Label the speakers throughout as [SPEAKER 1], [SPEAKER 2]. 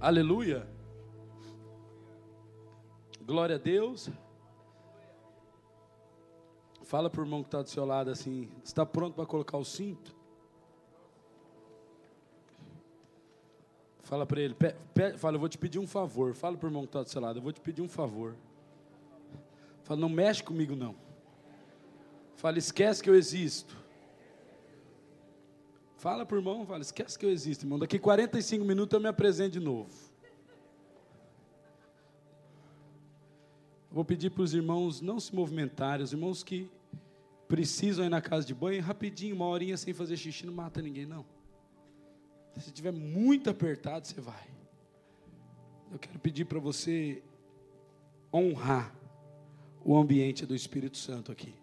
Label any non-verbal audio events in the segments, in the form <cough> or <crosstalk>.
[SPEAKER 1] Aleluia. Glória a Deus. Fala para o irmão que está do seu lado assim: está pronto para colocar o cinto? Fala para ele, pe, pe, fala, eu vou te pedir um favor. Fala para o irmão que está do seu lado, eu vou te pedir um favor. Fala, não mexe comigo não. Fala, esquece que eu existo. Fala para o irmão, fala, esquece que eu existo, irmão. Daqui 45 minutos eu me apresento de novo. Vou pedir para os irmãos não se movimentarem, os irmãos que precisam ir na casa de banho, rapidinho, uma horinha sem fazer xixi, não mata ninguém, não. Se estiver muito apertado, você vai. Eu quero pedir para você honrar o ambiente do Espírito Santo aqui.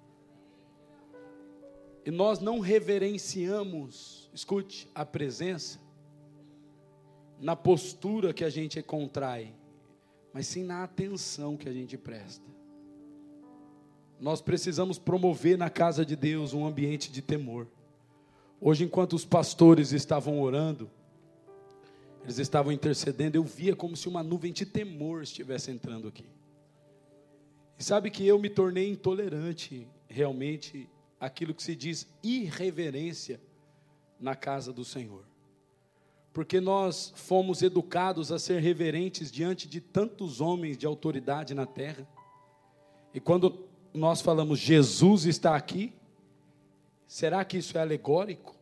[SPEAKER 1] E nós não reverenciamos, escute, a presença na postura que a gente contrai, mas sim na atenção que a gente presta. Nós precisamos promover na casa de Deus um ambiente de temor. Hoje, enquanto os pastores estavam orando, eles estavam intercedendo, eu via como se uma nuvem de temor estivesse entrando aqui. E sabe que eu me tornei intolerante, realmente, aquilo que se diz irreverência na casa do Senhor. Porque nós fomos educados a ser reverentes diante de tantos homens de autoridade na terra. E quando nós falamos Jesus está aqui, será que isso é alegórico?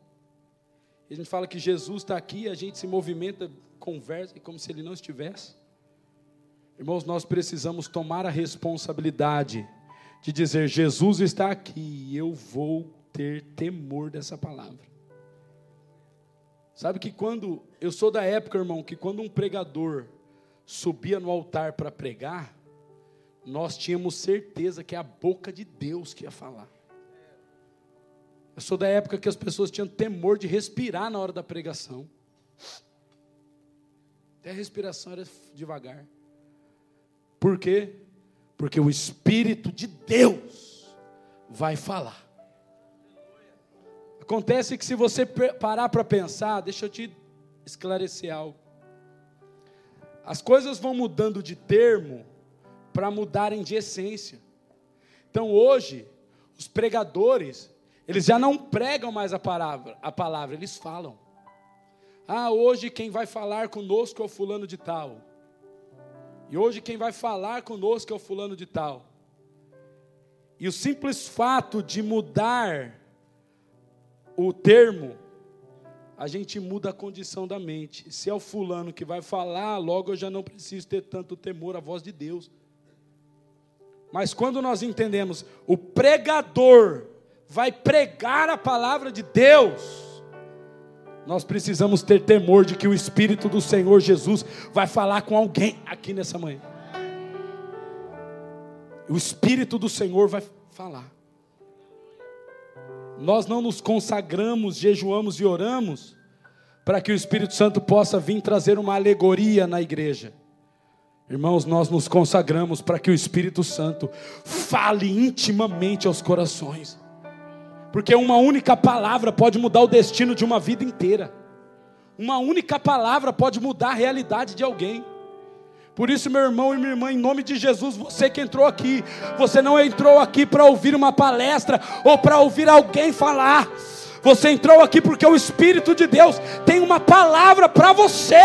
[SPEAKER 1] A gente fala que Jesus está aqui, a gente se movimenta, conversa, como se ele não estivesse. Irmãos, nós precisamos tomar a responsabilidade de dizer: Jesus está aqui e eu vou ter temor dessa palavra. Sabe que quando, eu sou da época, irmão, que quando um pregador subia no altar para pregar, nós tínhamos certeza que é a boca de Deus que ia falar. Eu sou da época que as pessoas tinham temor de respirar na hora da pregação. Até a respiração era devagar. Por quê? Porque o Espírito de Deus vai falar. Acontece que se você parar para pensar, deixa eu te esclarecer algo. As coisas vão mudando de termo para mudarem de essência. Então hoje, os pregadores, eles já não pregam mais a palavra, a palavra, eles falam. Ah, hoje quem vai falar conosco é o fulano de tal. E hoje quem vai falar conosco é o fulano de tal. E o simples fato de mudar o termo, a gente muda a condição da mente. Se é o fulano que vai falar, logo eu já não preciso ter tanto temor à voz de Deus. Mas quando nós entendemos, o pregador vai pregar a palavra de Deus, nós precisamos ter temor de que o Espírito do Senhor Jesus vai falar com alguém aqui nessa manhã. O Espírito do Senhor vai falar. Nós não nos consagramos, jejuamos e oramos para que o Espírito Santo possa vir trazer uma alegoria na igreja. Irmãos, nós nos consagramos para que o Espírito Santo fale intimamente aos corações, porque uma única palavra pode mudar o destino de uma vida inteira, uma única palavra pode mudar a realidade de alguém. Por isso, meu irmão e minha irmã, em nome de Jesus, você que entrou aqui, você não entrou aqui para ouvir uma palestra ou para ouvir alguém falar. Você entrou aqui porque o Espírito de Deus tem uma palavra para você.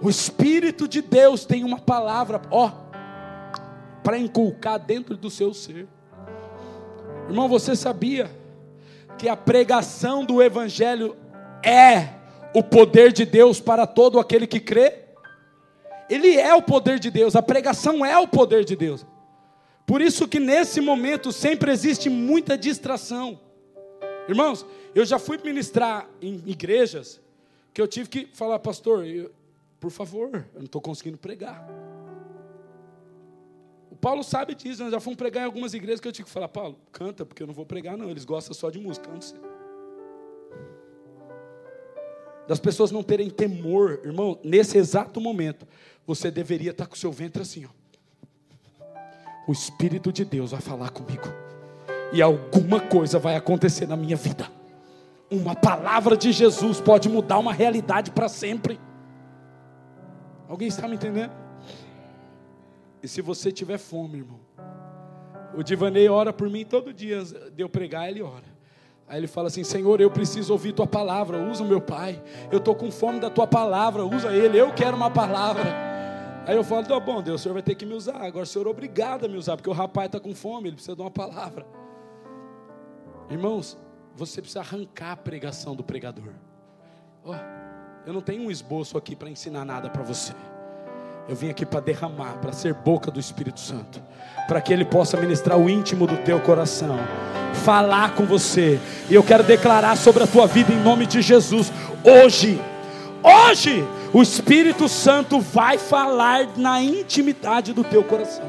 [SPEAKER 1] O Espírito de Deus tem uma palavra, ó, para inculcar dentro do seu ser. Irmão, você sabia que a pregação do Evangelho é o poder de Deus para todo aquele que crê? Ele é o poder de Deus, a pregação é o poder de Deus. Por isso que nesse momento sempre existe muita distração. Irmãos, eu já fui ministrar em igrejas que eu tive que falar, pastor, eu, por favor, eu não estou conseguindo pregar. Paulo sabe disso, nós já fomos pregar em algumas igrejas que eu tive que falar, Paulo, canta, porque eu não vou pregar, não. Eles gostam só de música, não sei. Das pessoas não terem temor, irmão, nesse exato momento, você deveria estar com o seu ventre assim, ó. O Espírito de Deus vai falar comigo. E alguma coisa vai acontecer na minha vida. Uma palavra de Jesus pode mudar uma realidade para sempre. Alguém está me entendendo? E se você tiver fome, irmão, o Divanei ora por mim todo dia, de eu pregar, ele ora. Aí ele fala assim: Senhor, eu preciso ouvir tua palavra, usa o meu pai. Eu estou com fome da tua palavra, usa ele, eu quero uma palavra. Aí eu falo: tá bom, Deus, o senhor vai ter que me usar. Agora o senhor é obrigado a me usar, porque o rapaz está com fome, ele precisa de uma palavra. Irmãos, você precisa arrancar a pregação do pregador. Oh, eu não tenho um esboço aqui para ensinar nada para você. Eu vim aqui para derramar, para ser boca do Espírito Santo, para que Ele possa ministrar o íntimo do teu coração, falar com você. E eu quero declarar sobre a tua vida em nome de Jesus. Hoje, hoje, o Espírito Santo vai falar na intimidade do teu coração.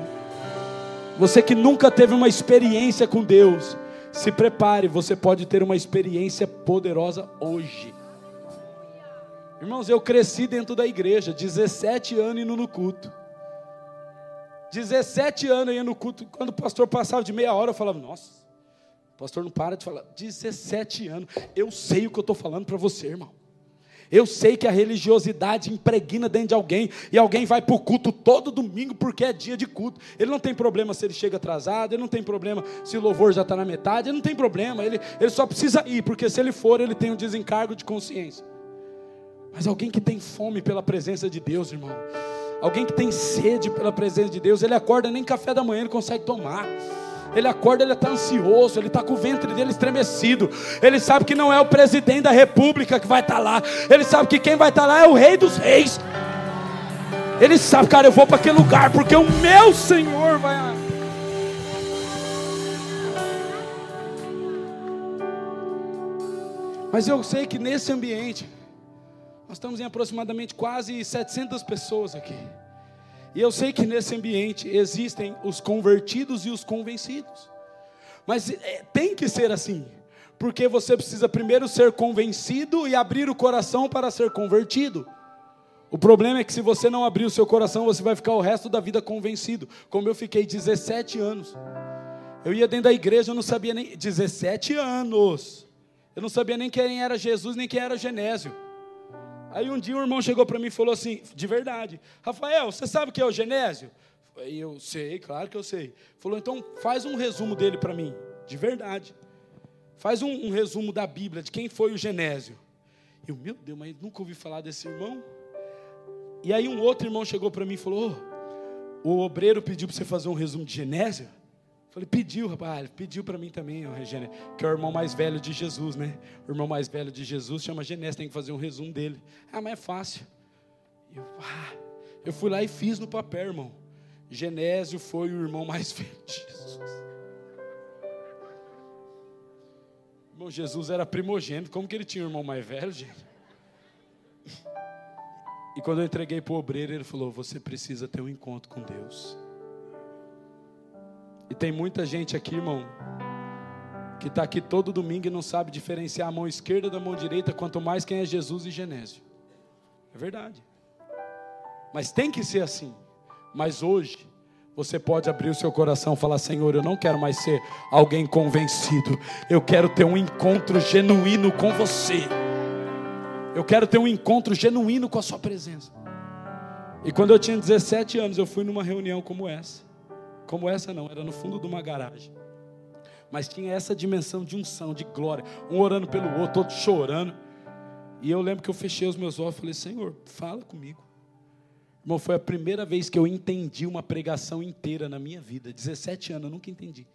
[SPEAKER 1] Você que nunca teve uma experiência com Deus, se prepare, você pode ter uma experiência poderosa hoje. Irmãos, eu cresci dentro da igreja, 17 anos indo no culto. 17 anos indo no culto. Quando o pastor passava de meia hora, eu falava, nossa, o pastor não para de falar. 17 anos. Eu sei o que eu estou falando para você, irmão. Eu sei que a religiosidade impregna dentro de alguém e alguém vai para o culto todo domingo porque é dia de culto. Ele não tem problema se ele chega atrasado, ele não tem problema se o louvor já está na metade, ele não tem problema, ele, ele só precisa ir, porque se ele for, ele tem um desencargo de consciência. Mas alguém que tem fome pela presença de Deus, irmão. Alguém que tem sede pela presença de Deus, ele acorda nem café da manhã ele consegue tomar. Ele acorda, ele está ansioso, ele está com o ventre dele estremecido. Ele sabe que não é o presidente da república que vai estar tá lá. Ele sabe que quem vai estar tá lá é o rei dos reis. Ele sabe, cara, eu vou para aquele lugar porque o meu Senhor vai. Mas eu sei que nesse ambiente, nós estamos em aproximadamente quase 700 pessoas aqui. E eu sei que nesse ambiente existem os convertidos e os convencidos. Mas é, tem que ser assim. Porque você precisa primeiro ser convencido e abrir o coração para ser convertido. O problema é que se você não abrir o seu coração, você vai ficar o resto da vida convencido. Como eu fiquei 17 anos. Eu ia dentro da igreja, eu não sabia nem. 17 anos. Eu não sabia nem quem era Jesus, nem quem era Genésio. Aí um dia um irmão chegou para mim e falou assim, de verdade, Rafael, você sabe o que é o Genésio? Aí eu sei, claro que eu sei. Falou, então faz um resumo dele para mim, de verdade. Faz um, um, resumo da Bíblia, de quem foi o Genésio. Eu, meu Deus, mas nunca ouvi falar desse irmão. E aí um outro irmão chegou para mim e falou, oh, o obreiro pediu para você fazer um resumo de Genésio? Falei, pediu, rapaz, pediu para mim também, ó, que é o irmão mais velho de Jesus, né? O irmão mais velho de Jesus chama Genésio, tem que fazer um resumo dele. Ah, mas é fácil. Eu, ah, eu fui lá e fiz no papel, irmão. Genésio foi o irmão mais <laughs> velho de Jesus. Irmão, Jesus era primogênito, como que ele tinha um irmão mais velho, gente? E quando eu entreguei para o obreiro, ele falou: Você precisa ter um encontro com Deus. E tem muita gente aqui, irmão, que está aqui todo domingo e não sabe diferenciar a mão esquerda da mão direita, quanto mais quem é Jesus e Genésio. É verdade. Mas tem que ser assim. Mas hoje, você pode abrir o seu coração e falar: Senhor, eu não quero mais ser alguém convencido. Eu quero ter um encontro genuíno com você. Eu quero ter um encontro genuíno com a Sua presença. E quando eu tinha 17 anos, eu fui numa reunião como essa. Como essa não, era no fundo de uma garagem. Mas tinha essa dimensão de unção, de glória. Um orando pelo outro, outro chorando. E eu lembro que eu fechei os meus olhos e falei: Senhor, fala comigo. Irmão, foi a primeira vez que eu entendi uma pregação inteira na minha vida. 17 anos, eu nunca entendi.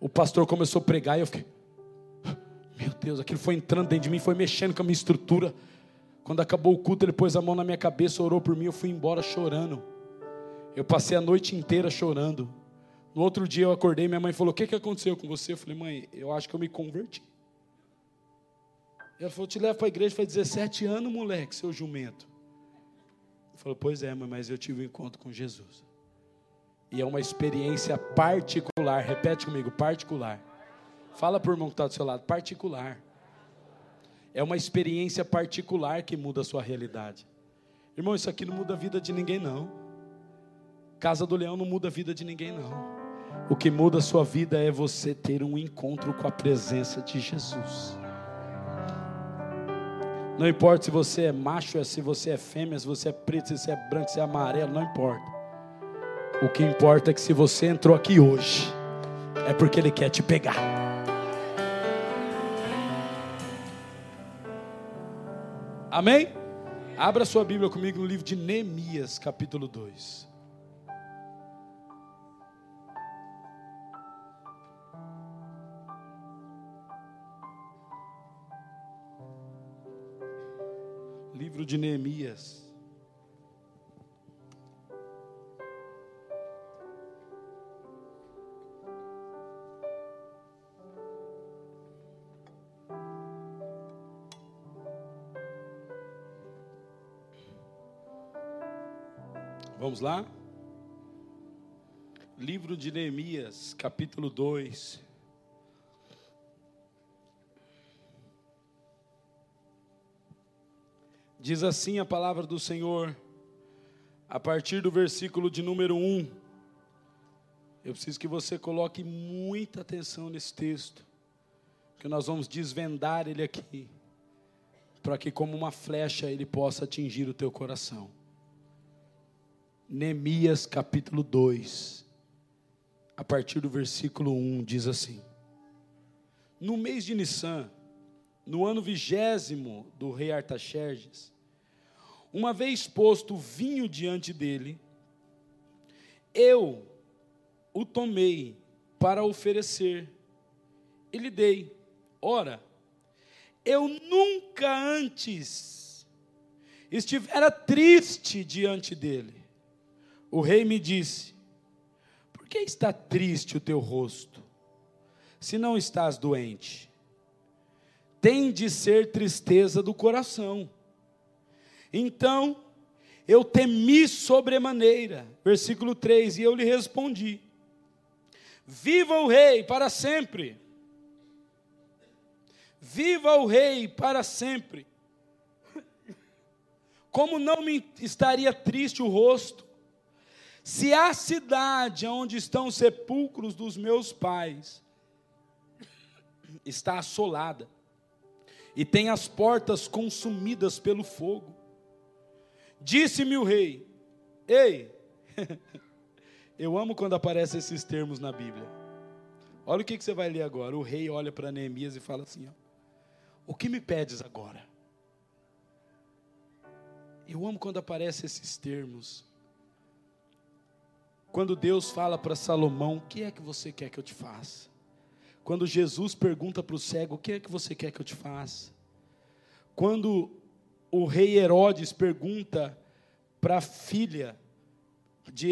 [SPEAKER 1] O pastor começou a pregar e eu fiquei. Meu Deus, aquilo foi entrando dentro de mim, foi mexendo com a minha estrutura. Quando acabou o culto, ele pôs a mão na minha cabeça, orou por mim, eu fui embora chorando. Eu passei a noite inteira chorando. No outro dia eu acordei, minha mãe falou: O que, que aconteceu com você? Eu falei: Mãe, eu acho que eu me converti. Ela falou: Te levo para a igreja faz 17 anos, moleque, seu jumento. Eu falei: Pois é, mãe, mas eu tive um encontro com Jesus. E é uma experiência particular. Repete comigo: particular. Fala para o irmão que está do seu lado: particular. É uma experiência particular que muda a sua realidade. Irmão, isso aqui não muda a vida de ninguém, não. Casa do Leão não muda a vida de ninguém, não. O que muda a sua vida é você ter um encontro com a presença de Jesus. Não importa se você é macho, se você é fêmea, se você é preto, se você é branco, se é amarelo, não importa. O que importa é que se você entrou aqui hoje, é porque Ele quer te pegar. Amém? Abra sua Bíblia comigo no livro de Neemias, capítulo 2. Livro de Neemias. Vamos lá? Livro de Neemias, capítulo 2. Diz assim a palavra do Senhor, a partir do versículo de número 1. Eu preciso que você coloque muita atenção nesse texto, que nós vamos desvendar ele aqui, para que, como uma flecha, ele possa atingir o teu coração. Neemias capítulo 2, a partir do versículo 1, diz assim: No mês de Nissan, no ano vigésimo do rei Artaxerxes, uma vez posto vinho diante dele, eu o tomei para oferecer e lhe dei. Ora, eu nunca antes estivera triste diante dele o rei me disse: Por que está triste o teu rosto, se não estás doente? Tem de ser tristeza do coração. Então eu temi sobremaneira. Versículo 3: E eu lhe respondi: Viva o rei para sempre. Viva o rei para sempre. Como não me estaria triste o rosto, se a cidade onde estão os sepulcros dos meus pais está assolada e tem as portas consumidas pelo fogo, disse-me o rei: Ei, <laughs> eu amo quando aparecem esses termos na Bíblia. Olha o que, você vai ler agora. O rei olha para Neemias e fala assim: ó, O que me pedes agora? Eu amo quando aparecem esses termos. Quando Deus fala para Salomão: O que é que você quer que eu te faça? Quando Jesus pergunta para o cego: O que é que você quer que eu te faça? Quando o rei Herodes pergunta para a filha de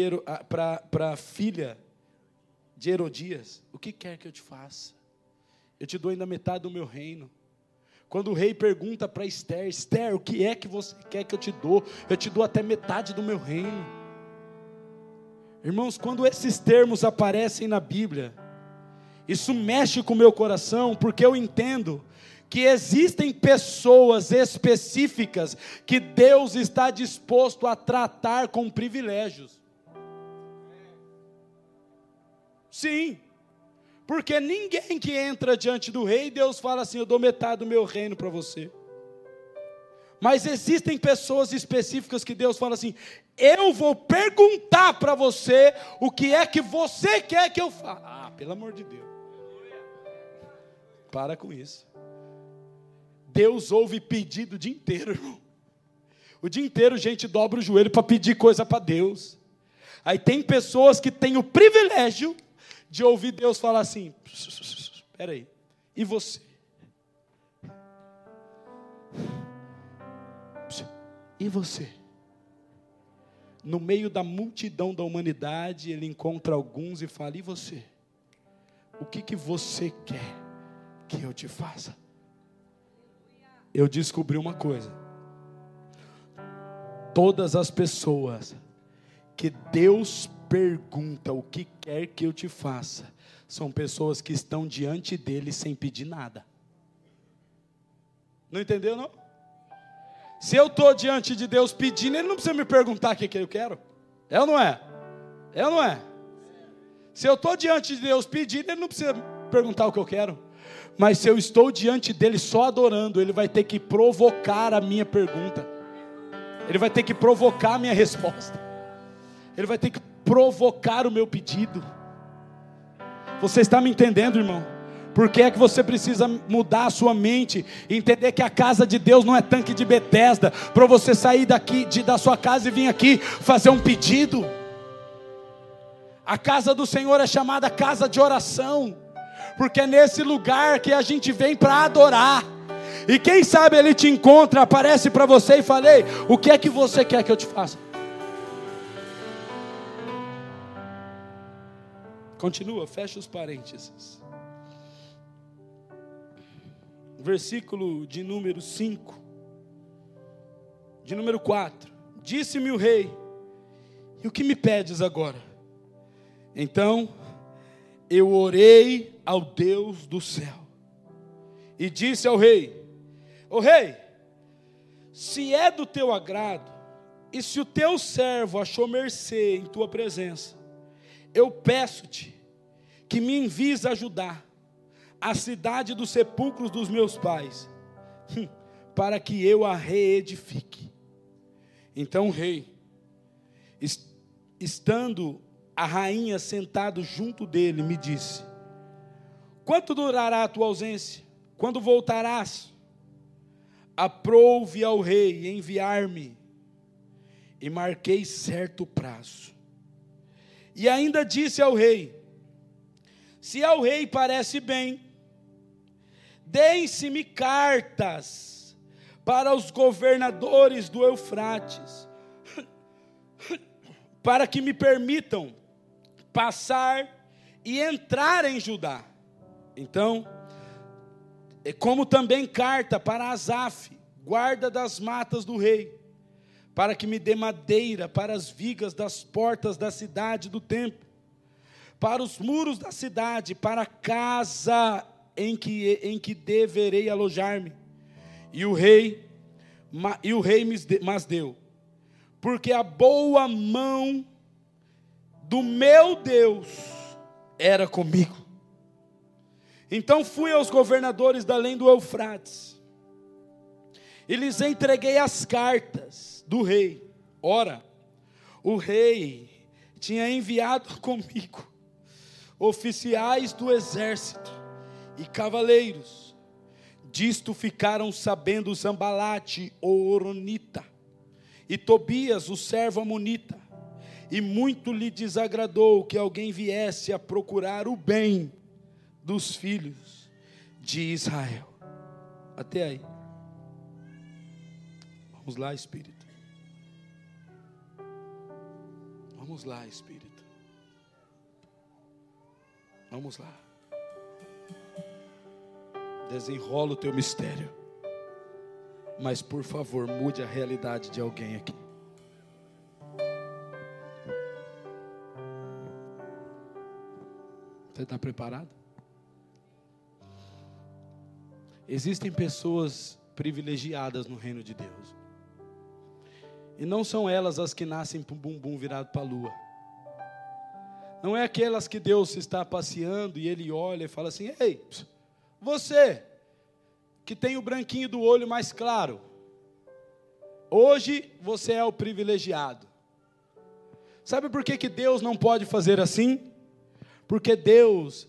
[SPEAKER 1] para filha de Herodias: O que quer que eu te faça? Eu te dou ainda metade do meu reino. Quando o rei pergunta para Esther: Esther, o que é que você quer que eu te dou? Eu te dou até metade do meu reino. Irmãos, quando esses termos aparecem na Bíblia, isso mexe com o meu coração, porque eu entendo que existem pessoas específicas que Deus está disposto a tratar com privilégios. Sim, porque ninguém que entra diante do rei, Deus fala assim: Eu dou metade do meu reino para você. Mas existem pessoas específicas que Deus fala assim: eu vou perguntar para você o que é que você quer que eu faça. Ah, pelo amor de Deus. Para com isso. Deus ouve pedido o dia inteiro, irmão. O dia inteiro gente dobra o joelho para pedir coisa para Deus. Aí tem pessoas que têm o privilégio de ouvir Deus falar assim: espera aí, e você? E você? No meio da multidão da humanidade, ele encontra alguns e fala: E você? O que, que você quer que eu te faça? Eu descobri uma coisa. Todas as pessoas que Deus pergunta o que quer que eu te faça, são pessoas que estão diante dele sem pedir nada. Não entendeu, não? Se eu estou diante de Deus pedindo, Ele não precisa me perguntar o que, que eu quero. É ou não é? É ou não é? Se eu estou diante de Deus pedindo, Ele não precisa perguntar o que eu quero. Mas se eu estou diante dele só adorando, ele vai ter que provocar a minha pergunta. Ele vai ter que provocar a minha resposta. Ele vai ter que provocar o meu pedido. Você está me entendendo, irmão? Por que é que você precisa mudar a sua mente e entender que a casa de Deus não é tanque de Betesda para você sair daqui de, da sua casa e vir aqui fazer um pedido? A casa do Senhor é chamada casa de oração porque é nesse lugar que a gente vem para adorar. E quem sabe ele te encontra, aparece para você e falei: O que é que você quer que eu te faça? Continua, fecha os parênteses. Versículo de número 5. De número 4. Disse-me o rei: E o que me pedes agora? Então eu orei ao Deus do céu e disse ao rei: O rei, se é do teu agrado, e se o teu servo achou mercê em tua presença, eu peço-te que me envies ajudar a cidade dos sepulcros dos meus pais, hum, para que eu a reedifique. Então o rei, estando a rainha sentado junto dele, me disse: Quanto durará a tua ausência? Quando voltarás? Aprouve ao rei enviar-me. E marquei certo prazo. E ainda disse ao rei: Se ao rei parece bem, deem-se-me cartas para os governadores do Eufrates, para que me permitam passar e entrar em Judá. Então, é como também carta para Asaf, guarda das matas do rei, para que me dê madeira para as vigas das portas da cidade do templo, para os muros da cidade, para a casa em que, em que deverei alojar-me. E o rei, e o rei me deu, porque a boa mão do meu Deus era comigo. Então fui aos governadores da além do Eufrates, e lhes entreguei as cartas do rei. Ora, o rei tinha enviado <laughs> comigo oficiais do exército e cavaleiros. Disto ficaram sabendo Zambalate, o Oronita, e Tobias, o servo Amonita, e muito lhe desagradou que alguém viesse a procurar o bem dos filhos de Israel. Até aí. Vamos lá, Espírito. Vamos lá, Espírito. Vamos lá. Desenrola o teu mistério. Mas por favor, mude a realidade de alguém aqui. Você está preparado? Existem pessoas privilegiadas no reino de Deus. E não são elas as que nascem com o bumbum virado para a lua. Não é aquelas que Deus está passeando e ele olha e fala assim: Ei, você que tem o branquinho do olho mais claro, hoje você é o privilegiado. Sabe por que, que Deus não pode fazer assim? Porque Deus,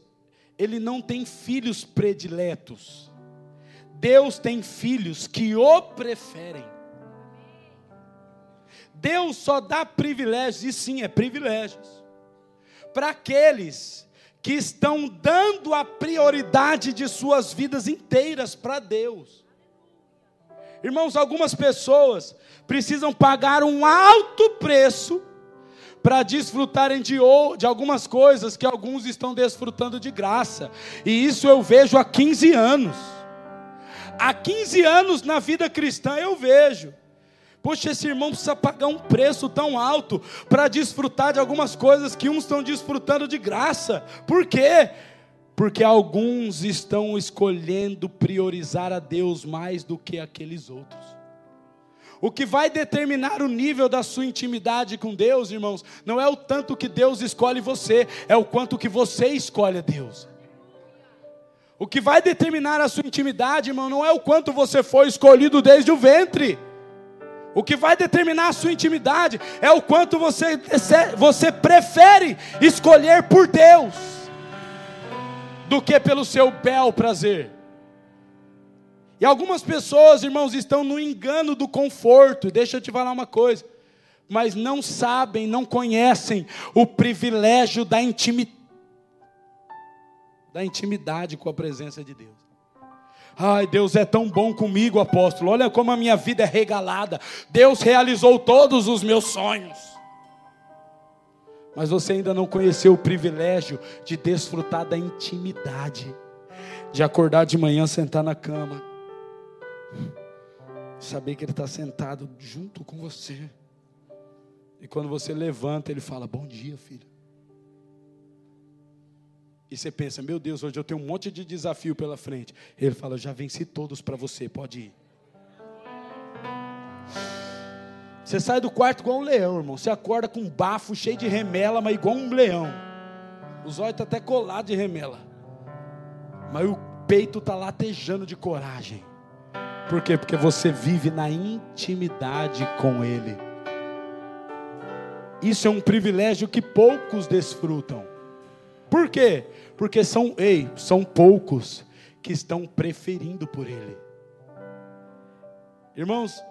[SPEAKER 1] Ele não tem filhos prediletos. Deus tem filhos que o preferem. Deus só dá privilégios, e sim, é privilégios, para aqueles que estão dando a prioridade de suas vidas inteiras para Deus. Irmãos, algumas pessoas precisam pagar um alto preço para desfrutarem de, de algumas coisas que alguns estão desfrutando de graça. E isso eu vejo há 15 anos. Há 15 anos na vida cristã eu vejo. Poxa, esse irmão precisa pagar um preço tão alto para desfrutar de algumas coisas que uns estão desfrutando de graça. Por quê? Porque alguns estão escolhendo priorizar a Deus mais do que aqueles outros. O que vai determinar o nível da sua intimidade com Deus, irmãos, não é o tanto que Deus escolhe você, é o quanto que você escolhe a Deus. O que vai determinar a sua intimidade, irmão, não é o quanto você foi escolhido desde o ventre. O que vai determinar a sua intimidade é o quanto você, você prefere escolher por Deus do que pelo seu bel prazer. E algumas pessoas, irmãos, estão no engano do conforto. Deixa eu te falar uma coisa. Mas não sabem, não conhecem o privilégio da intimidade, da intimidade com a presença de Deus. Ai, Deus é tão bom comigo, apóstolo. Olha como a minha vida é regalada. Deus realizou todos os meus sonhos. Mas você ainda não conheceu o privilégio de desfrutar da intimidade, de acordar de manhã, sentar na cama, saber que Ele está sentado junto com você. E quando você levanta, Ele fala: Bom dia, filho. E você pensa: Meu Deus, hoje eu tenho um monte de desafio pela frente. Ele fala: Já venci todos para você, pode ir. Você sai do quarto igual um leão, irmão. Você acorda com um bafo cheio de remela, mas igual um leão. Os olhos estão tá até colados de remela. Mas o peito está latejando de coragem. Por quê? Porque você vive na intimidade com Ele. Isso é um privilégio que poucos desfrutam. Por quê? Porque são, ei, são poucos que estão preferindo por Ele. Irmãos,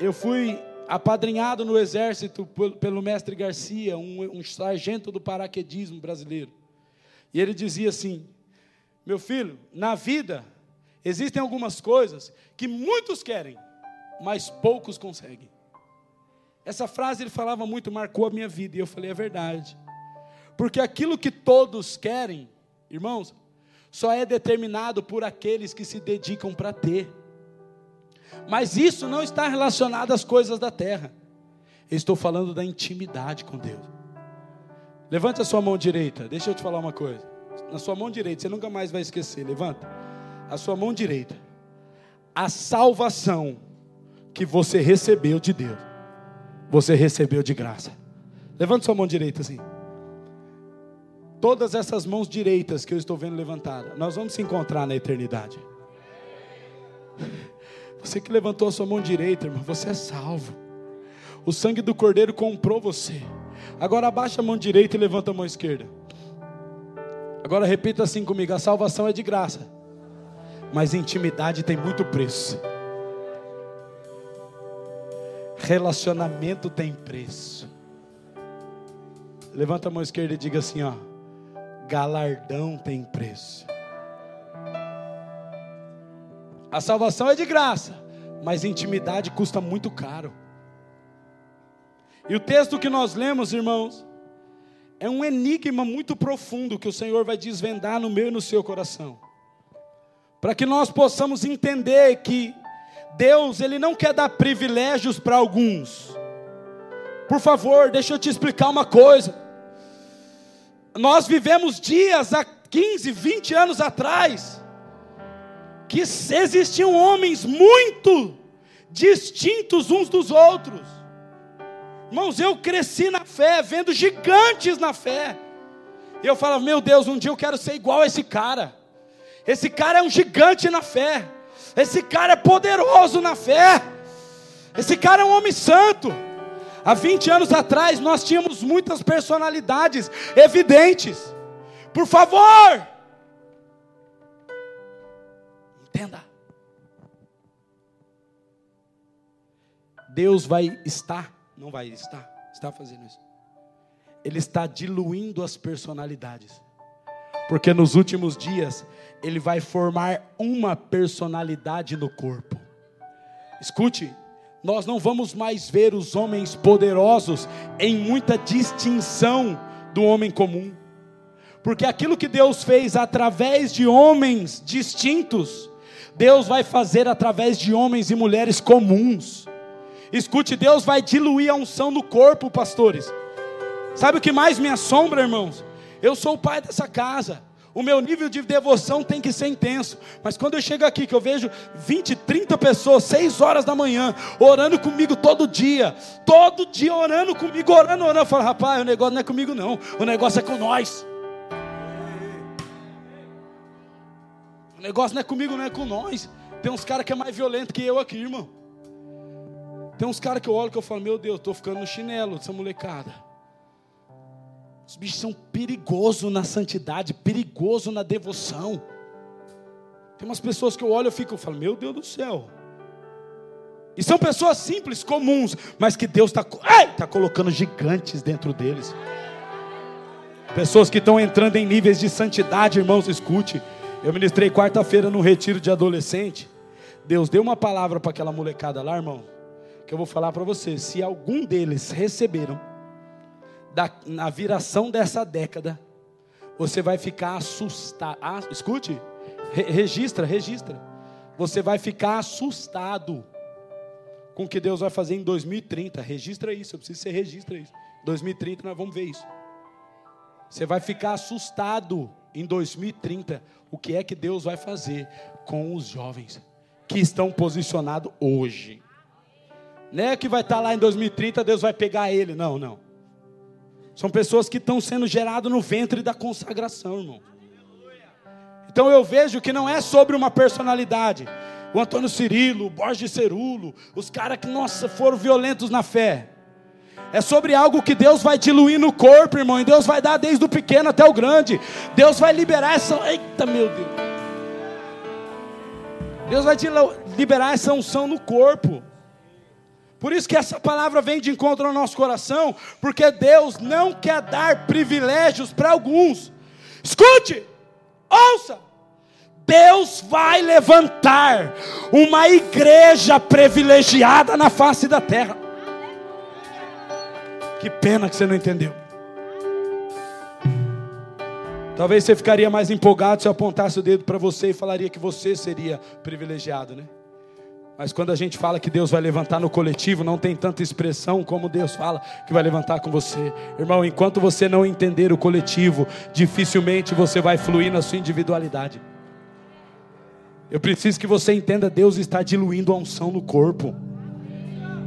[SPEAKER 1] eu fui apadrinhado no exército pelo mestre Garcia, um, um sargento do paraquedismo brasileiro. E ele dizia assim: Meu filho, na vida Existem algumas coisas que muitos querem, mas poucos conseguem. Essa frase ele falava muito, marcou a minha vida, e eu falei, é verdade. Porque aquilo que todos querem, irmãos, só é determinado por aqueles que se dedicam para ter. Mas isso não está relacionado às coisas da terra. Eu estou falando da intimidade com Deus. Levante a sua mão direita, deixa eu te falar uma coisa. Na sua mão direita, você nunca mais vai esquecer. Levanta a sua mão direita, a salvação que você recebeu de Deus, você recebeu de graça. Levante sua mão direita assim. Todas essas mãos direitas que eu estou vendo levantadas, nós vamos se encontrar na eternidade. Você que levantou a sua mão direita, irmão, você é salvo. O sangue do Cordeiro comprou você. Agora abaixa a mão direita e levanta a mão esquerda. Agora repita assim comigo: a salvação é de graça mas intimidade tem muito preço. Relacionamento tem preço. Levanta a mão esquerda e diga assim, ó: galardão tem preço. A salvação é de graça, mas intimidade custa muito caro. E o texto que nós lemos, irmãos, é um enigma muito profundo que o Senhor vai desvendar no meu e no seu coração para que nós possamos entender que Deus, Ele não quer dar privilégios para alguns. Por favor, deixa eu te explicar uma coisa. Nós vivemos dias há 15, 20 anos atrás, que existiam homens muito distintos uns dos outros. Irmãos, eu cresci na fé, vendo gigantes na fé. Eu falava, meu Deus, um dia eu quero ser igual a esse cara. Esse cara é um gigante na fé. Esse cara é poderoso na fé. Esse cara é um homem santo. Há 20 anos atrás nós tínhamos muitas personalidades evidentes. Por favor, entenda. Deus vai estar, não vai estar, está fazendo isso. Ele está diluindo as personalidades. Porque nos últimos dias ele vai formar uma personalidade no corpo. Escute, nós não vamos mais ver os homens poderosos em muita distinção do homem comum. Porque aquilo que Deus fez através de homens distintos, Deus vai fazer através de homens e mulheres comuns. Escute, Deus vai diluir a unção no corpo, pastores. Sabe o que mais me assombra, irmãos? Eu sou o pai dessa casa. O meu nível de devoção tem que ser intenso. Mas quando eu chego aqui, que eu vejo 20, 30 pessoas, 6 horas da manhã, orando comigo todo dia, todo dia orando comigo, orando, orando, eu falo, rapaz, o negócio não é comigo, não. O negócio é com nós. negócio não é comigo, não é com nós. Tem uns caras que é mais violento que eu aqui, irmão. Tem uns caras que eu olho que eu falo, meu Deus, estou ficando no chinelo dessa molecada. Os bichos são perigosos na santidade, perigosos na devoção. Tem umas pessoas que eu olho e fico, eu falo, meu Deus do céu. E são pessoas simples, comuns, mas que Deus está tá colocando gigantes dentro deles. Pessoas que estão entrando em níveis de santidade, irmãos, escute. Eu ministrei quarta-feira no retiro de adolescente. Deus deu uma palavra para aquela molecada lá, irmão, que eu vou falar para vocês. Se algum deles receberam da, na viração dessa década, você vai ficar assustado. Ah, escute, re, registra, registra. Você vai ficar assustado com o que Deus vai fazer em 2030. Registra isso, eu preciso que você registra isso. 2030 nós vamos ver isso. Você vai ficar assustado em 2030 o que é que Deus vai fazer com os jovens que estão posicionados hoje. Não é que vai estar lá em 2030, Deus vai pegar ele. Não, não. São pessoas que estão sendo geradas no ventre da consagração, irmão. Então eu vejo que não é sobre uma personalidade o Antônio Cirilo, o Borges Cerulo, os caras que, nossa, foram violentos na fé. É sobre algo que Deus vai diluir no corpo, irmão, e Deus vai dar desde o pequeno até o grande. Deus vai liberar essa. Eita, meu Deus. Deus vai liberar essa unção no corpo. Por isso que essa palavra vem de encontro ao nosso coração, porque Deus não quer dar privilégios para alguns. Escute, ouça. Deus vai levantar uma igreja privilegiada na face da terra. Que pena que você não entendeu. Talvez você ficaria mais empolgado se eu apontasse o dedo para você e falaria que você seria privilegiado, né? Mas quando a gente fala que Deus vai levantar no coletivo, não tem tanta expressão como Deus fala que vai levantar com você. Irmão, enquanto você não entender o coletivo, dificilmente você vai fluir na sua individualidade. Eu preciso que você entenda: Deus está diluindo a unção no corpo.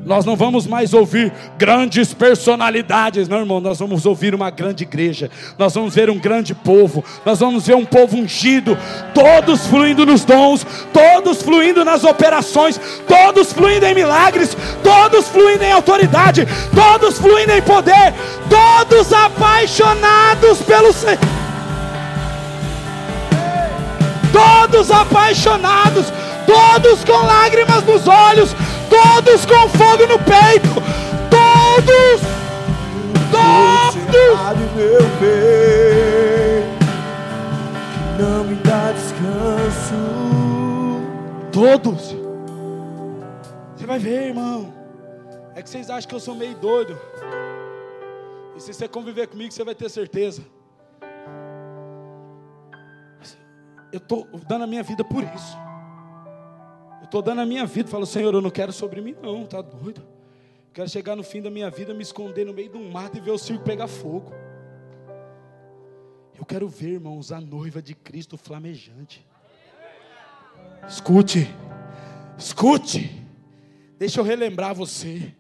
[SPEAKER 1] Nós não vamos mais ouvir grandes personalidades, não, irmão. Nós vamos ouvir uma grande igreja. Nós vamos ver um grande povo. Nós vamos ver um povo ungido. Todos fluindo nos dons. Todos fluindo nas operações. Todos fluindo em milagres. Todos fluindo em autoridade. Todos fluindo em poder. Todos apaixonados pelo Senhor todos apaixonados, todos com lágrimas nos olhos, todos com fogo no peito, todos, todos. meu bem, não me dá descanso. Todos. Você vai ver, irmão. É que vocês acham que eu sou meio doido. E se você conviver comigo, você vai ter certeza. eu estou dando a minha vida por isso. Estou dando a minha vida. Falo, Senhor, eu não quero sobre mim, não, tá doido? Quero chegar no fim da minha vida, me esconder no meio de um mato e ver o circo pegar fogo. Eu quero ver, irmãos, a noiva de Cristo flamejante. Escute, escute. Deixa eu relembrar você.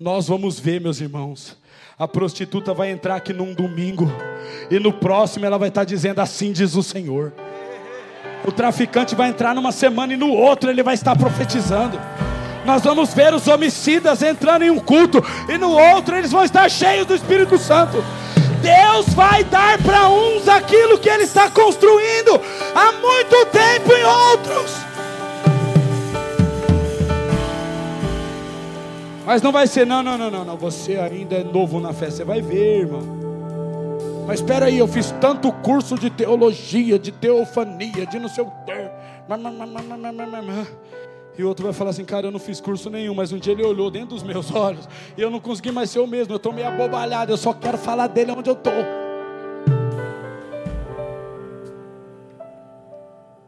[SPEAKER 1] Nós vamos ver, meus irmãos. A prostituta vai entrar aqui num domingo, e no próximo ela vai estar dizendo: Assim diz o Senhor. O traficante vai entrar numa semana e no outro ele vai estar profetizando. Nós vamos ver os homicidas entrando em um culto e no outro eles vão estar cheios do Espírito Santo. Deus vai dar para uns aquilo que Ele está construindo há muito tempo em outros. Mas não vai ser, não, não, não, não, não. Você ainda é novo na fé. Você vai ver, irmão. Mas espera aí, eu fiz tanto curso de teologia, de teofania, de não sei o quê. E outro vai falar assim, cara, eu não fiz curso nenhum, mas um dia ele olhou dentro dos meus <laughs> olhos e eu não consegui mais ser o mesmo, eu estou meio abobalhado, eu só quero falar dele onde eu estou.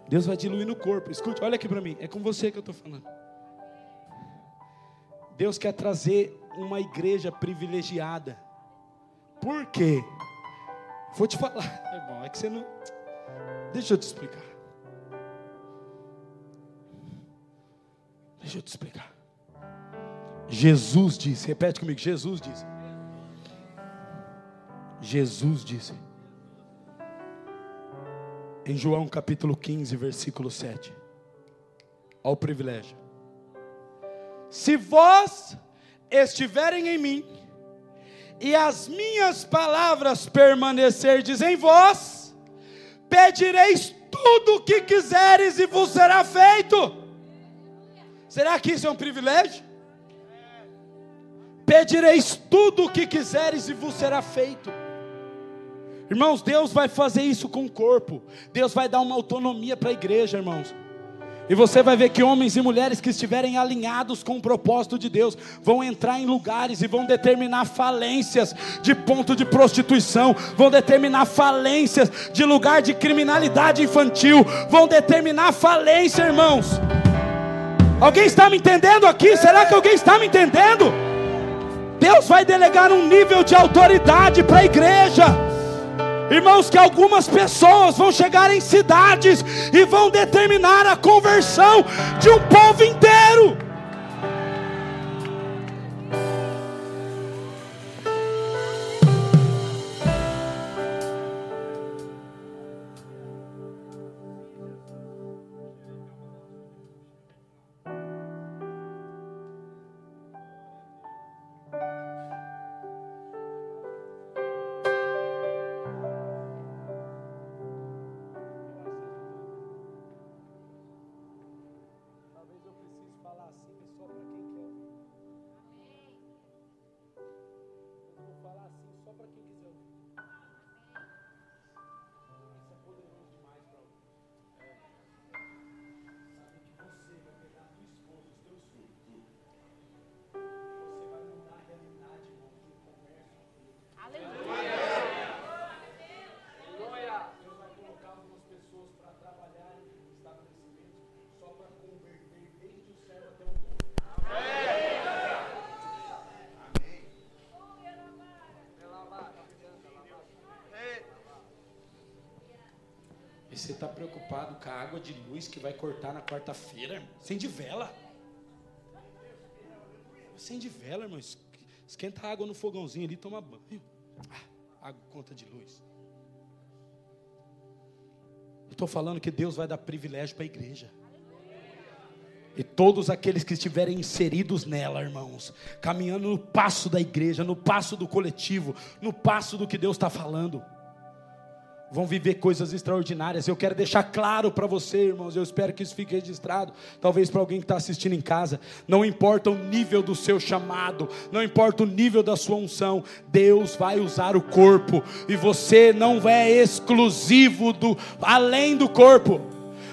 [SPEAKER 1] Deus vai diluir no corpo. Escute, olha aqui para mim, é com você que eu estou falando. Deus quer trazer uma igreja privilegiada. Por quê? Vou te falar, <laughs> irmão, é que você não. Deixa eu te explicar. Deixa eu te explicar. Jesus disse, repete comigo, Jesus disse. Jesus disse. Em João capítulo 15, versículo 7. Olha o privilégio. Se vós estiverem em mim, e as minhas palavras permanecerdes em vós, pedireis tudo o que quiseres e vos será feito. Será que isso é um privilégio? Pedireis tudo o que quiseres e vos será feito. Irmãos, Deus vai fazer isso com o corpo. Deus vai dar uma autonomia para a igreja, irmãos. E você vai ver que homens e mulheres que estiverem alinhados com o propósito de Deus vão entrar em lugares e vão determinar falências de ponto de prostituição, vão determinar falências de lugar de criminalidade infantil, vão determinar falência, irmãos. Alguém está me entendendo aqui? Será que alguém está me entendendo? Deus vai delegar um nível de autoridade para a igreja. Irmãos, que algumas pessoas vão chegar em cidades e vão determinar a conversão de um povo inteiro. Você está preocupado com a água de luz que vai cortar na quarta-feira? Acende vela. Acende vela, irmão. Esquenta a água no fogãozinho ali, toma banho. Ah, água conta de luz. Estou falando que Deus vai dar privilégio para a igreja. E todos aqueles que estiverem inseridos nela, irmãos, caminhando no passo da igreja, no passo do coletivo, no passo do que Deus está falando vão viver coisas extraordinárias. Eu quero deixar claro para você, irmãos, eu espero que isso fique registrado, talvez para alguém que está assistindo em casa. Não importa o nível do seu chamado, não importa o nível da sua unção, Deus vai usar o corpo, e você não é exclusivo do além do corpo.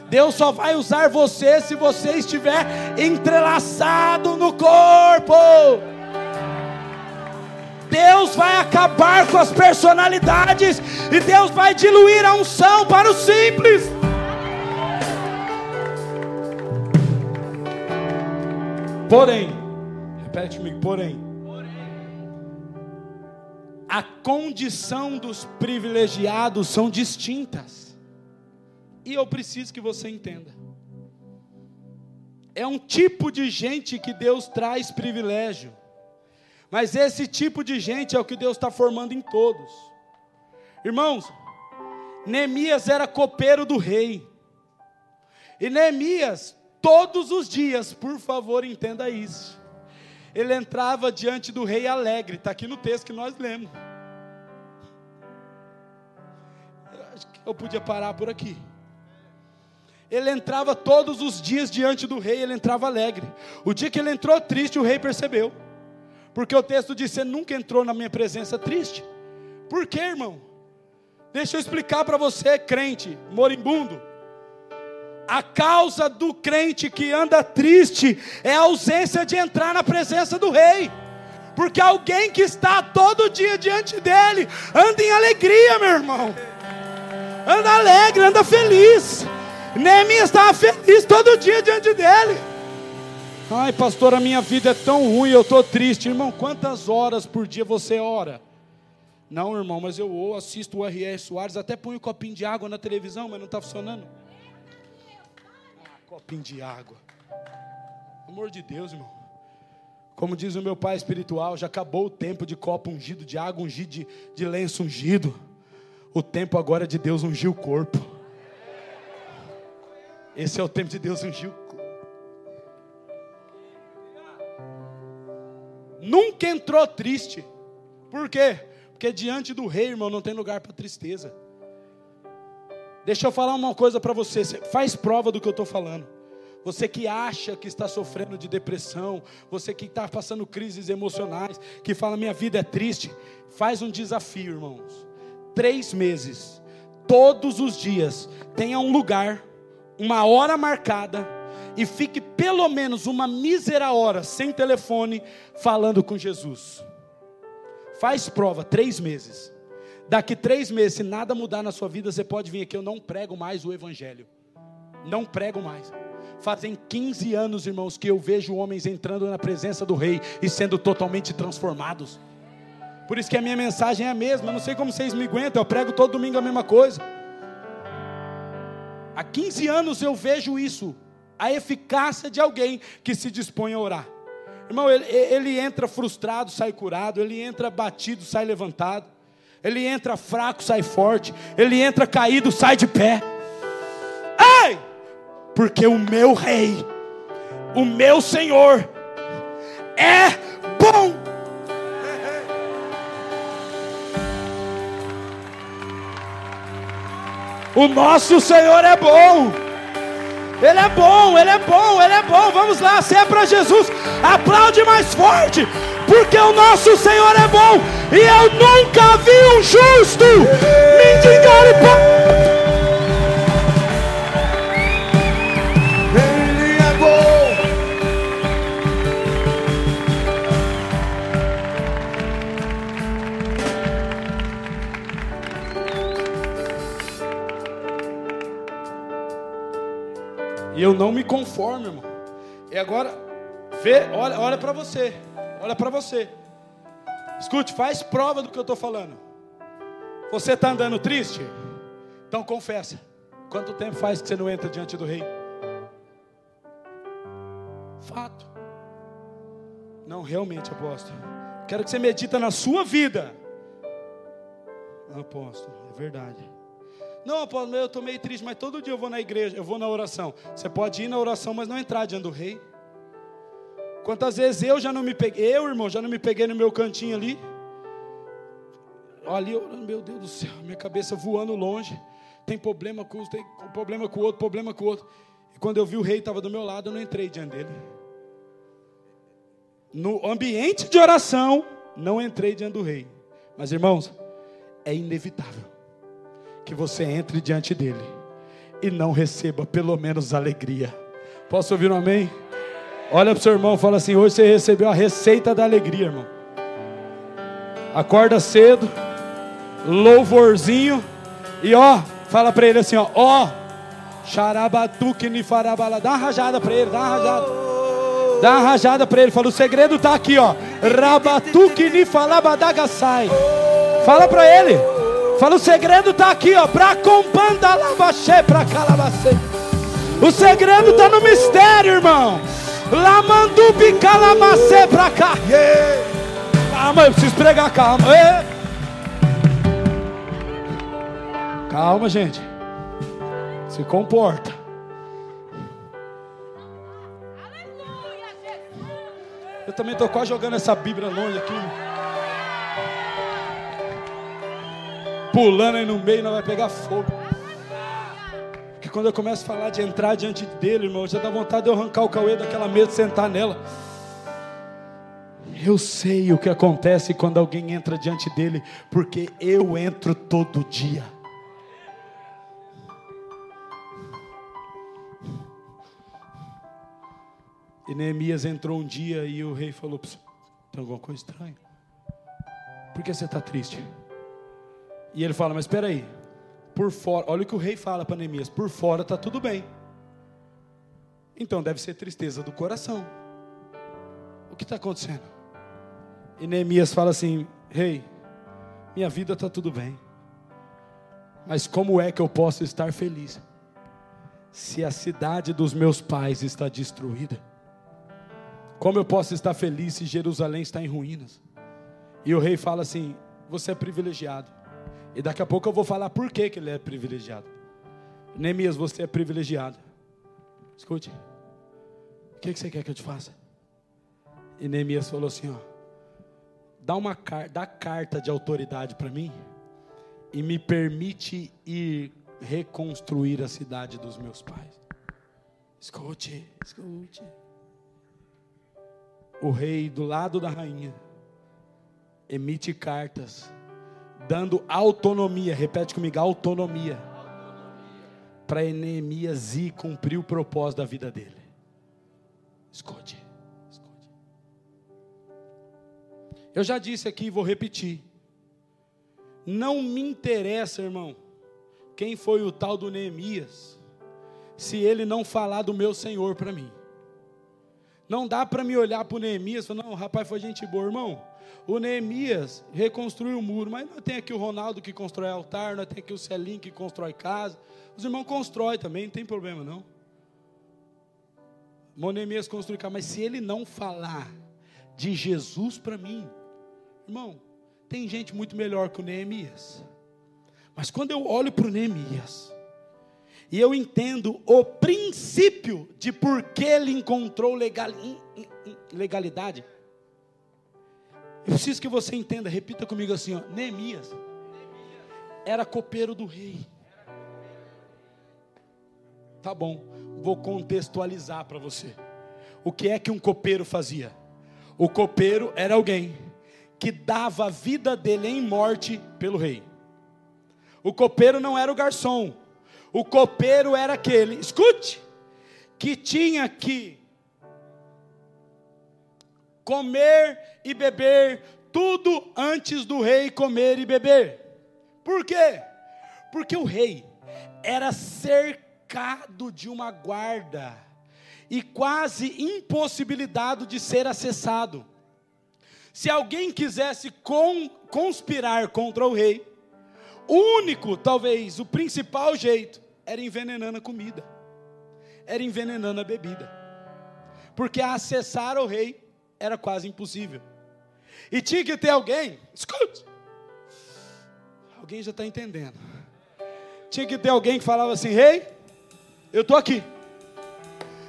[SPEAKER 1] Deus só vai usar você se você estiver entrelaçado no corpo. Deus vai acabar com as personalidades e Deus vai diluir a unção para o simples. Porém, repete comigo, porém, a condição dos privilegiados são distintas. E eu preciso que você entenda. É um tipo de gente que Deus traz privilégio. Mas esse tipo de gente é o que Deus está formando em todos. Irmãos, Neemias era copeiro do rei. E Neemias, todos os dias, por favor, entenda isso. Ele entrava diante do rei alegre, está aqui no texto que nós lemos. Eu podia parar por aqui. Ele entrava todos os dias diante do rei, ele entrava alegre. O dia que ele entrou triste, o rei percebeu. Porque o texto diz: Você nunca entrou na minha presença triste. Por quê, irmão? Deixa eu explicar para você, crente, moribundo. A causa do crente que anda triste é a ausência de entrar na presença do rei. Porque alguém que está todo dia diante dele anda em alegria, meu irmão. Anda alegre, anda feliz. Neemias estava feliz todo dia diante dele. Ai, pastor, a minha vida é tão ruim, eu estou triste. Irmão, quantas horas por dia você ora? Não, irmão, mas eu assisto o R.R. Soares, até ponho um copinho de água na televisão, mas não está funcionando. Ah, copinho de água. Amor de Deus, irmão. Como diz o meu pai espiritual, já acabou o tempo de copo ungido, de água ungido, de, de lenço ungido. O tempo agora é de Deus ungir o corpo. Esse é o tempo de Deus ungir. Nunca entrou triste. Por quê? Porque diante do rei, irmão, não tem lugar para tristeza. Deixa eu falar uma coisa para você. Faz prova do que eu estou falando. Você que acha que está sofrendo de depressão, você que está passando crises emocionais, que fala minha vida é triste, faz um desafio, irmãos. Três meses, todos os dias, tenha um lugar, uma hora marcada, e fique pelo menos uma mísera hora sem telefone, falando com Jesus. Faz prova, três meses. Daqui três meses, se nada mudar na sua vida, você pode vir aqui. Eu não prego mais o Evangelho. Não prego mais. Fazem 15 anos, irmãos, que eu vejo homens entrando na presença do Rei e sendo totalmente transformados. Por isso que a minha mensagem é a mesma. Eu não sei como vocês me aguentam, eu prego todo domingo a mesma coisa. Há 15 anos eu vejo isso, a eficácia de alguém que se dispõe a orar. Irmão, ele, ele entra frustrado, sai curado, ele entra batido, sai levantado, ele entra fraco, sai forte, ele entra caído, sai de pé. Ei! porque o meu rei, o meu Senhor, é bom. O nosso Senhor é bom. Ele é bom, ele é bom, ele é bom. Vamos lá, se é para Jesus, aplaude mais forte, porque o nosso Senhor é bom. E eu nunca vi um justo mendigar o. eu não me conformo, irmão. E agora, vê, olha, olha para você. Olha para você. Escute, faz prova do que eu estou falando. Você está andando triste? Então confessa. Quanto tempo faz que você não entra diante do rei? Fato. Não, realmente, apóstolo. Quero que você medita na sua vida. Apóstolo, é verdade. Não, apóstolo, eu estou meio triste, mas todo dia eu vou na igreja, eu vou na oração. Você pode ir na oração, mas não entrar diante do rei. Quantas vezes eu já não me peguei, eu, irmão, já não me peguei no meu cantinho ali. Ali, meu Deus do céu, minha cabeça voando longe. Tem problema com tem problema com o outro, problema com o outro. E quando eu vi o rei estava do meu lado, eu não entrei diante dele. No ambiente de oração, não entrei diante do rei. Mas irmãos, é inevitável que você entre diante dele e não receba pelo menos alegria. Posso ouvir um amém? Olha para o seu irmão fala assim: hoje você recebeu a receita da alegria, irmão. Acorda cedo, louvorzinho, e ó, fala para ele assim: ó, ó, xarabatuque nifarabala, dá uma rajada para ele, dá uma rajada. Dá uma rajada para ele, fala: o segredo está aqui, ó. Rabatuque nifalabadagasai. Fala para ele. Fala, o segredo está aqui, ó. Para companda lavaxê, para calabacê. O segredo está no mistério, irmão. Lamandubi calabacê para cá. Yeah. Calma, eu preciso pregar, calma. Yeah. Calma, gente. Se comporta. Eu também estou quase jogando essa Bíblia longe aqui. Pulando aí no meio, não vai pegar fogo. Porque quando eu começo a falar de entrar diante dele, irmão, já dá vontade de eu arrancar o cauê daquela mesa e sentar nela. Eu sei o que acontece quando alguém entra diante dele, porque eu entro todo dia. E Neemias entrou um dia e o rei falou: tem alguma coisa estranha? Por que você está triste? E ele fala: Mas espera aí, por fora, olha o que o rei fala para Neemias: por fora está tudo bem. Então deve ser tristeza do coração. O que está acontecendo? E Neemias fala assim: Rei, minha vida está tudo bem. Mas como é que eu posso estar feliz se a cidade dos meus pais está destruída? Como eu posso estar feliz se Jerusalém está em ruínas? E o rei fala assim: Você é privilegiado. E daqui a pouco eu vou falar por que, que ele é privilegiado. Neemias, você é privilegiado. Escute. O que você quer que eu te faça? E Neemias falou assim: ó, dá uma dá carta de autoridade para mim e me permite ir reconstruir a cidade dos meus pais. Escute, escute. O rei do lado da rainha emite cartas dando autonomia, repete comigo, autonomia, para Neemias ir cumprir o propósito da vida dele. Escute, escute. Eu já disse aqui e vou repetir. Não me interessa, irmão, quem foi o tal do Neemias, se ele não falar do meu Senhor para mim. Não dá para me olhar para o Neemias e falar, não, rapaz foi gente boa, irmão. O Neemias reconstruiu o muro, mas não tem aqui o Ronaldo que constrói altar, não tem aqui o Celim que constrói casa. Os irmãos constroem também, não tem problema não. O Neemias construiu casa, mas se ele não falar de Jesus para mim, irmão, tem gente muito melhor que o Neemias. Mas quando eu olho para o Neemias, e eu entendo o princípio de por que ele encontrou legal, legalidade, eu preciso que você entenda, repita comigo assim, ó, Neemias era copeiro do rei. Tá bom, vou contextualizar para você. O que é que um copeiro fazia? O copeiro era alguém que dava a vida dele em morte pelo rei. O copeiro não era o garçom. O copeiro era aquele, escute, que tinha que comer e beber tudo antes do rei comer e beber. Por quê? Porque o rei era cercado de uma guarda e quase impossibilitado de ser acessado. Se alguém quisesse conspirar contra o rei, o único, talvez, o principal jeito era envenenando a comida, era envenenando a bebida, porque acessar o rei era quase impossível. E tinha que ter alguém, escute, alguém já está entendendo. Tinha que ter alguém que falava assim: Rei, eu estou aqui.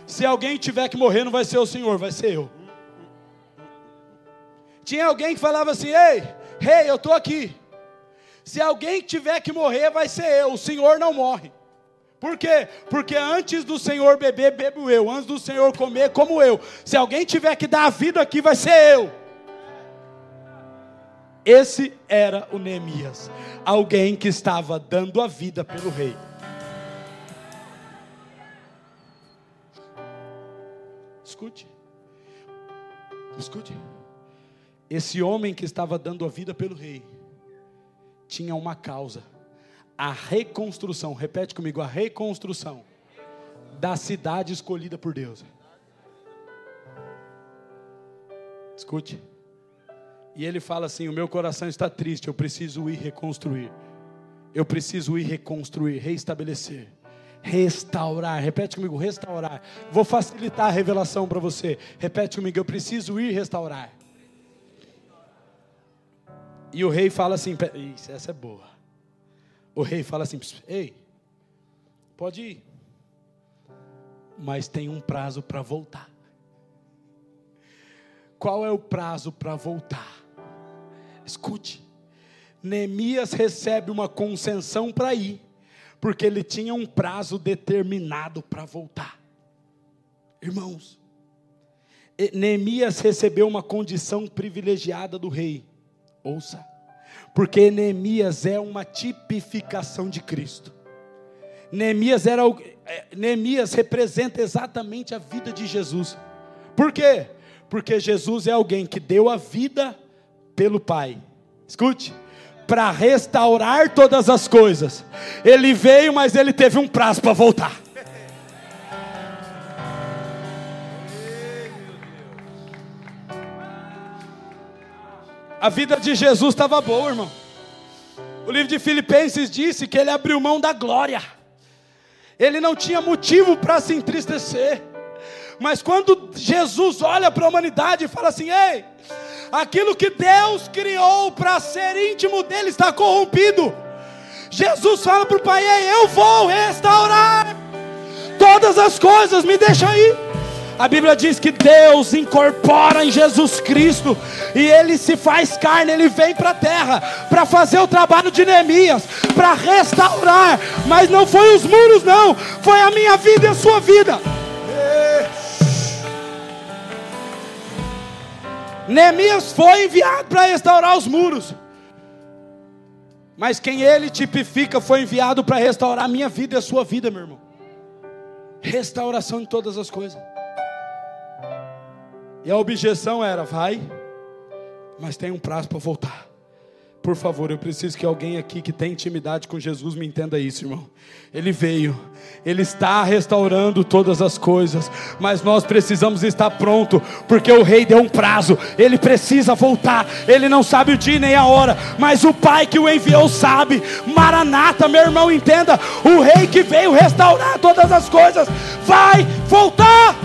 [SPEAKER 1] Se alguém tiver que morrer, não vai ser o Senhor, vai ser eu. Tinha alguém que falava assim: Ei, rei, eu estou aqui. Se alguém tiver que morrer, vai ser eu. O Senhor não morre. Por quê? Porque antes do Senhor beber, bebo eu. Antes do Senhor comer, como eu. Se alguém tiver que dar a vida aqui, vai ser eu. Esse era o Neemias. Alguém que estava dando a vida pelo rei. Escute. Escute. Esse homem que estava dando a vida pelo rei tinha uma causa a reconstrução, repete comigo, a reconstrução da cidade escolhida por Deus. Escute. E ele fala assim: O meu coração está triste, eu preciso ir reconstruir. Eu preciso ir reconstruir, reestabelecer, restaurar. Repete comigo: restaurar. Vou facilitar a revelação para você. Repete comigo: Eu preciso ir restaurar. E o rei fala assim: Isso, essa é boa o rei fala assim: Ei, pode ir, mas tem um prazo para voltar. Qual é o prazo para voltar? Escute, Neemias recebe uma concessão para ir, porque ele tinha um prazo determinado para voltar. Irmãos, Neemias recebeu uma condição privilegiada do rei. Ouça porque Neemias é uma tipificação de Cristo. Neemias, era, é, Neemias representa exatamente a vida de Jesus. Por quê? Porque Jesus é alguém que deu a vida pelo Pai. Escute, para restaurar todas as coisas. Ele veio, mas ele teve um prazo para voltar. A vida de Jesus estava boa, irmão. O livro de Filipenses disse que ele abriu mão da glória. Ele não tinha motivo para se entristecer. Mas quando Jesus olha para a humanidade e fala assim: Ei, aquilo que Deus criou para ser íntimo dele está corrompido. Jesus fala para o Pai: Ei, eu vou restaurar todas as coisas, me deixa aí. A Bíblia diz que Deus incorpora em Jesus Cristo e ele se faz carne, ele vem para a terra para fazer o trabalho de Neemias, para restaurar, mas não foi os muros, não, foi a minha vida e a sua vida. Neemias foi enviado para restaurar os muros. Mas quem ele tipifica foi enviado para restaurar a minha vida e a sua vida, meu irmão. Restauração em todas as coisas. E a objeção era: vai, mas tem um prazo para voltar. Por favor, eu preciso que alguém aqui que tem intimidade com Jesus me entenda isso, irmão. Ele veio, ele está restaurando todas as coisas, mas nós precisamos estar pronto, porque o rei deu um prazo. Ele precisa voltar. Ele não sabe o dia nem a hora, mas o Pai que o enviou sabe. Maranata, meu irmão, entenda. O rei que veio restaurar todas as coisas vai voltar.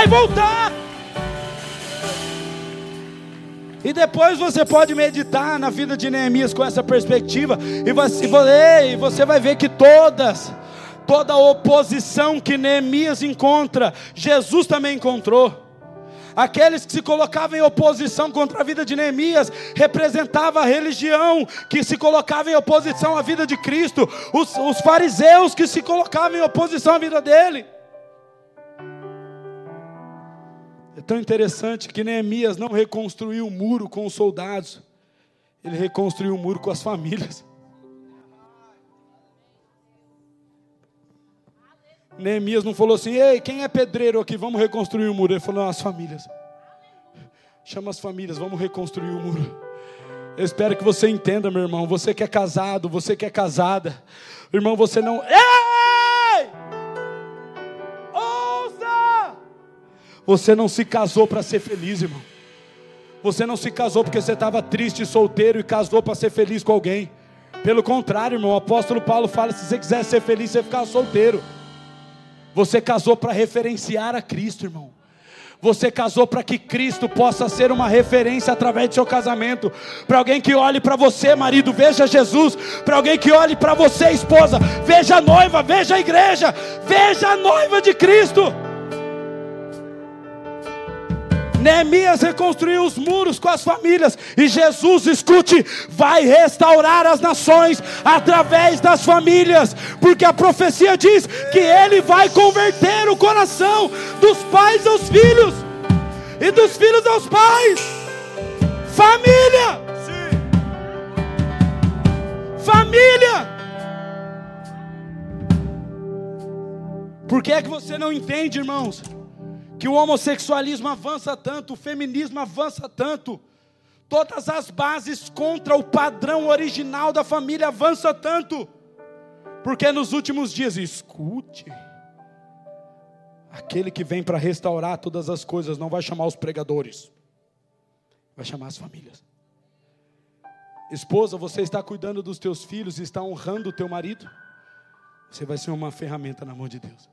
[SPEAKER 1] Vai voltar. E depois você pode meditar na vida de Neemias com essa perspectiva, e você, e você vai ver que todas, toda oposição que Neemias encontra, Jesus também encontrou. Aqueles que se colocavam em oposição contra a vida de Neemias representava a religião que se colocava em oposição à vida de Cristo, os, os fariseus que se colocavam em oposição à vida dele. Tão interessante que Neemias não reconstruiu o muro com os soldados, ele reconstruiu o muro com as famílias. Neemias não falou assim: ei, quem é pedreiro aqui? Vamos reconstruir o muro. Ele falou: as famílias. Chama as famílias, vamos reconstruir o muro. Eu espero que você entenda, meu irmão. Você que é casado, você que é casada. Irmão, você não. Ei! Você não se casou para ser feliz, irmão. Você não se casou porque você estava triste, solteiro e casou para ser feliz com alguém. Pelo contrário, irmão, o apóstolo Paulo fala: se você quiser ser feliz, você ficar solteiro. Você casou para referenciar a Cristo, irmão. Você casou para que Cristo possa ser uma referência através do seu casamento. Para alguém que olhe para você, marido, veja Jesus. Para alguém que olhe para você, esposa, veja a noiva, veja a igreja, veja a noiva de Cristo. Neemias reconstruiu os muros com as famílias, e Jesus, escute, vai restaurar as nações através das famílias, porque a profecia diz que ele vai converter o coração dos pais aos filhos, e dos filhos aos pais. Família! Família! Por que é que você não entende, irmãos? Que o homossexualismo avança tanto, o feminismo avança tanto, todas as bases contra o padrão original da família avança tanto, porque nos últimos dias, escute, aquele que vem para restaurar todas as coisas não vai chamar os pregadores, vai chamar as famílias. Esposa, você está cuidando dos teus filhos está honrando o teu marido? Você vai ser uma ferramenta na mão de Deus.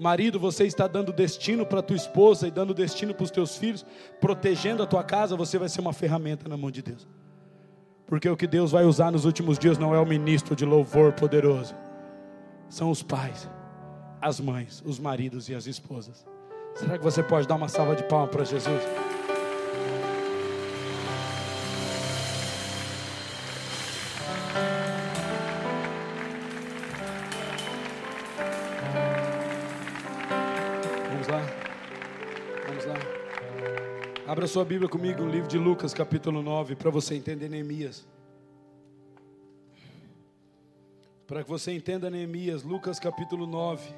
[SPEAKER 1] Marido, você está dando destino para tua esposa e dando destino para os teus filhos, protegendo a tua casa, você vai ser uma ferramenta na mão de Deus. Porque o que Deus vai usar nos últimos dias não é o ministro de louvor poderoso, são os pais, as mães, os maridos e as esposas. Será que você pode dar uma salva de palmas para Jesus? Abra sua Bíblia comigo no livro de Lucas, capítulo 9, para você entender Neemias. Para que você entenda Neemias, Lucas capítulo 9.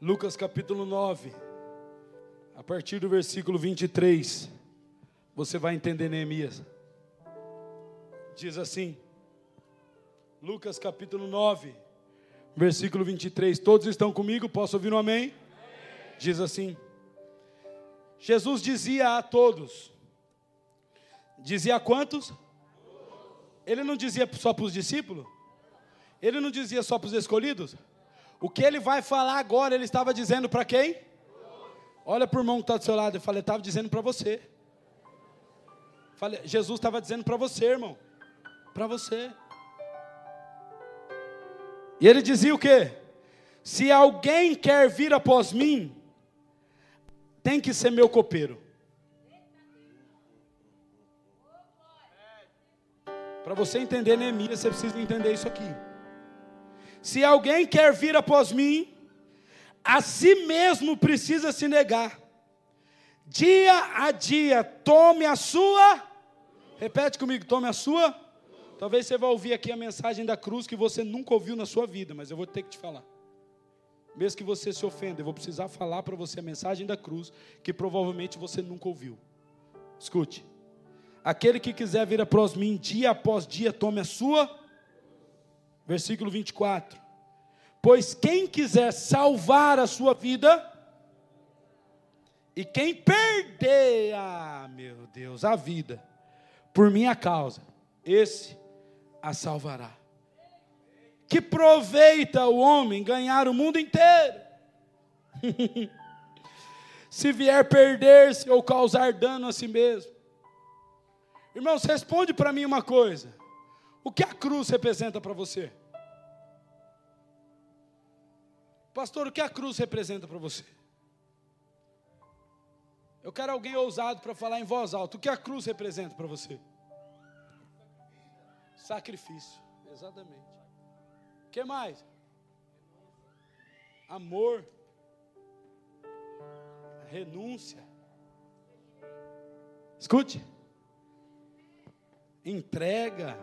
[SPEAKER 1] Lucas capítulo 9 a partir do versículo 23, você vai entender Neemias. Diz assim, Lucas capítulo 9, versículo 23. Todos estão comigo? Posso ouvir um amém? amém? Diz assim: Jesus dizia a todos, dizia a quantos? Ele não dizia só para os discípulos? Ele não dizia só para os escolhidos? O que ele vai falar agora, ele estava dizendo para quem? Olha para o irmão que está do seu lado. Eu falei, estava dizendo para você. Falei, Jesus estava dizendo para você, irmão. Para você. E ele dizia o quê? Se alguém quer vir após mim, tem que ser meu copeiro. Para você entender Neemias, você precisa entender isso aqui. Se alguém quer vir após mim, a si mesmo precisa se negar. Dia a dia, tome a sua. Repete comigo, tome a sua. Talvez você vá ouvir aqui a mensagem da cruz que você nunca ouviu na sua vida, mas eu vou ter que te falar. Mesmo que você se ofenda, eu vou precisar falar para você a mensagem da cruz que provavelmente você nunca ouviu. Escute. Aquele que quiser vir após mim dia após dia, tome a sua. Versículo 24. Pois quem quiser salvar a sua vida, e quem perder, ah, meu Deus, a vida, por minha causa, esse a salvará. Que proveita o homem ganhar o mundo inteiro? <laughs> Se vier perder-se ou causar dano a si mesmo. Irmãos, responde para mim uma coisa. O que a cruz representa para você? Pastor, o que a cruz representa para você? Eu quero alguém ousado para falar em voz alta. O que a cruz representa para você? Sacrifício, exatamente. O que mais? Amor, renúncia. Escute. Entrega.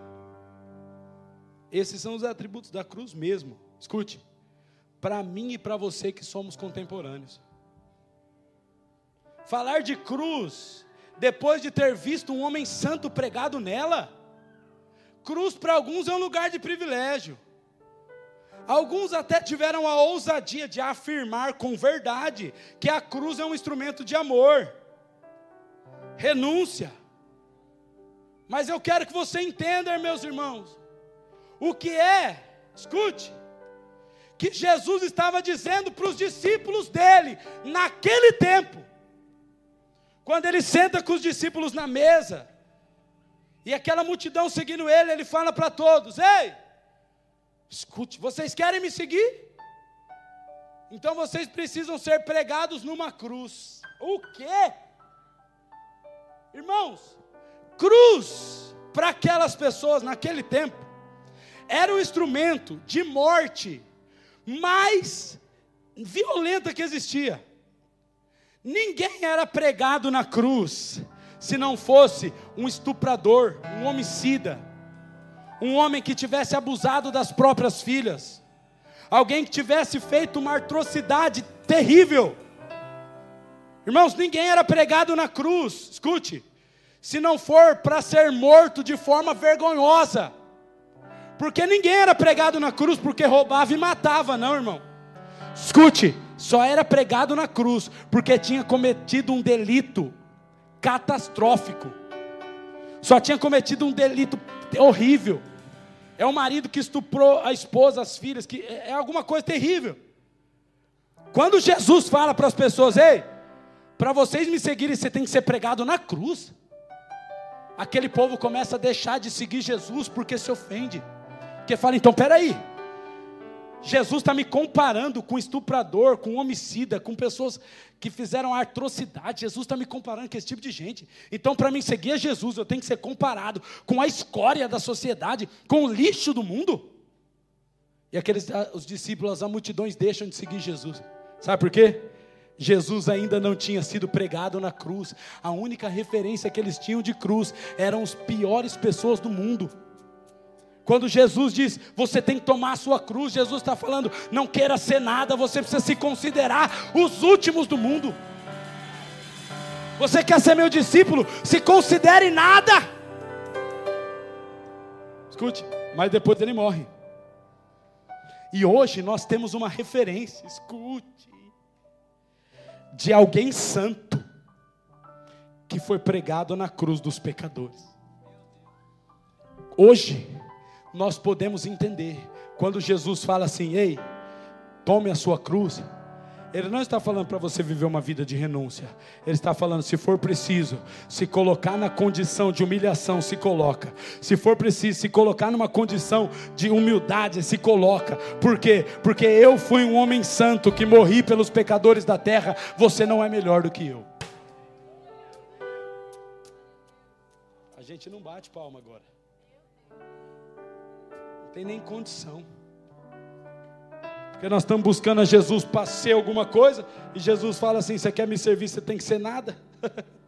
[SPEAKER 1] Esses são os atributos da cruz mesmo. Escute para mim e para você que somos contemporâneos. Falar de cruz, depois de ter visto um homem santo pregado nela, cruz para alguns é um lugar de privilégio. Alguns até tiveram a ousadia de afirmar com verdade que a cruz é um instrumento de amor, renúncia. Mas eu quero que você entenda, meus irmãos, o que é, escute, que Jesus estava dizendo para os discípulos dele, naquele tempo, quando ele senta com os discípulos na mesa, e aquela multidão seguindo ele, ele fala para todos: Ei, escute, vocês querem me seguir? Então vocês precisam ser pregados numa cruz. O quê? Irmãos, cruz para aquelas pessoas naquele tempo era um instrumento de morte mais violenta que existia. Ninguém era pregado na cruz se não fosse um estuprador, um homicida, um homem que tivesse abusado das próprias filhas, alguém que tivesse feito uma atrocidade terrível. Irmãos, ninguém era pregado na cruz, escute, se não for para ser morto de forma vergonhosa. Porque ninguém era pregado na cruz porque roubava e matava, não, irmão. Escute, só era pregado na cruz porque tinha cometido um delito catastrófico. Só tinha cometido um delito horrível. É o marido que estuprou a esposa, as filhas, que é, é alguma coisa terrível. Quando Jesus fala para as pessoas, ei, para vocês me seguirem, você tem que ser pregado na cruz. Aquele povo começa a deixar de seguir Jesus porque se ofende. Porque fala, então, peraí. Jesus está me comparando com estuprador, com homicida, com pessoas que fizeram atrocidade. Jesus está me comparando com esse tipo de gente. Então, para mim seguir a Jesus, eu tenho que ser comparado com a escória da sociedade, com o lixo do mundo. E aqueles, os discípulos, as multidões deixam de seguir Jesus. Sabe por quê? Jesus ainda não tinha sido pregado na cruz. A única referência que eles tinham de cruz eram as piores pessoas do mundo. Quando Jesus diz, você tem que tomar a sua cruz, Jesus está falando, não queira ser nada, você precisa se considerar os últimos do mundo. Você quer ser meu discípulo? Se considere nada. Escute, mas depois ele morre. E hoje nós temos uma referência, escute, de alguém santo que foi pregado na cruz dos pecadores. Hoje, nós podemos entender Quando Jesus fala assim: Ei, tome a sua cruz. Ele não está falando para você viver uma vida de renúncia. Ele está falando, se for preciso, se colocar na condição de humilhação, se coloca. Se for preciso, se colocar numa condição de humildade, se coloca. Por quê? Porque eu fui um homem santo que morri pelos pecadores da terra. Você não é melhor do que eu. A gente não bate palma agora. Tem nem condição. Porque nós estamos buscando a Jesus para ser alguma coisa, e Jesus fala assim: você quer me servir, você tem que ser nada. <laughs>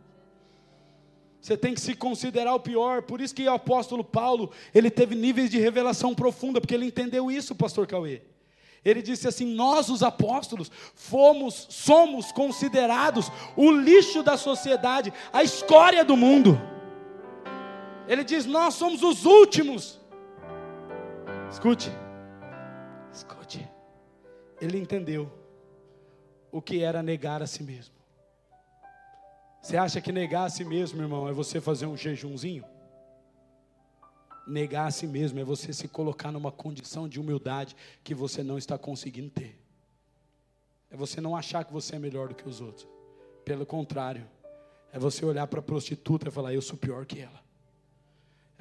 [SPEAKER 1] Você tem que se considerar o pior. Por isso que o apóstolo Paulo, ele teve níveis de revelação profunda, porque ele entendeu isso, pastor Cauê. Ele disse assim: "Nós os apóstolos fomos, somos considerados o lixo da sociedade, a escória do mundo". Ele diz: "Nós somos os últimos". Escute. Escute ele entendeu o que era negar a si mesmo. Você acha que negar a si mesmo, irmão, é você fazer um jejumzinho? Negar a si mesmo é você se colocar numa condição de humildade que você não está conseguindo ter. É você não achar que você é melhor do que os outros. Pelo contrário, é você olhar para a prostituta e falar: Eu sou pior que ela.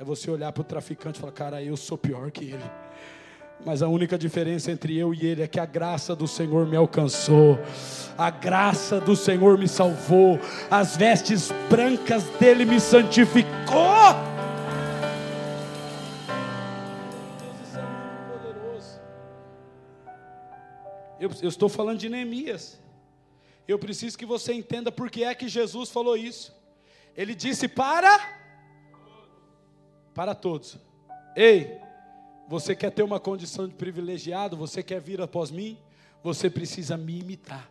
[SPEAKER 1] É você olhar para o traficante e falar: Cara, eu sou pior que ele. Mas a única diferença entre eu e ele é que a graça do Senhor me alcançou, a graça do Senhor me salvou, as vestes brancas dele me santificou. Deus, é muito poderoso. Eu, eu estou falando de Neemias. Eu preciso que você entenda por que é que Jesus falou isso. Ele disse para para todos. Ei, você quer ter uma condição de privilegiado? Você quer vir após mim? Você precisa me imitar.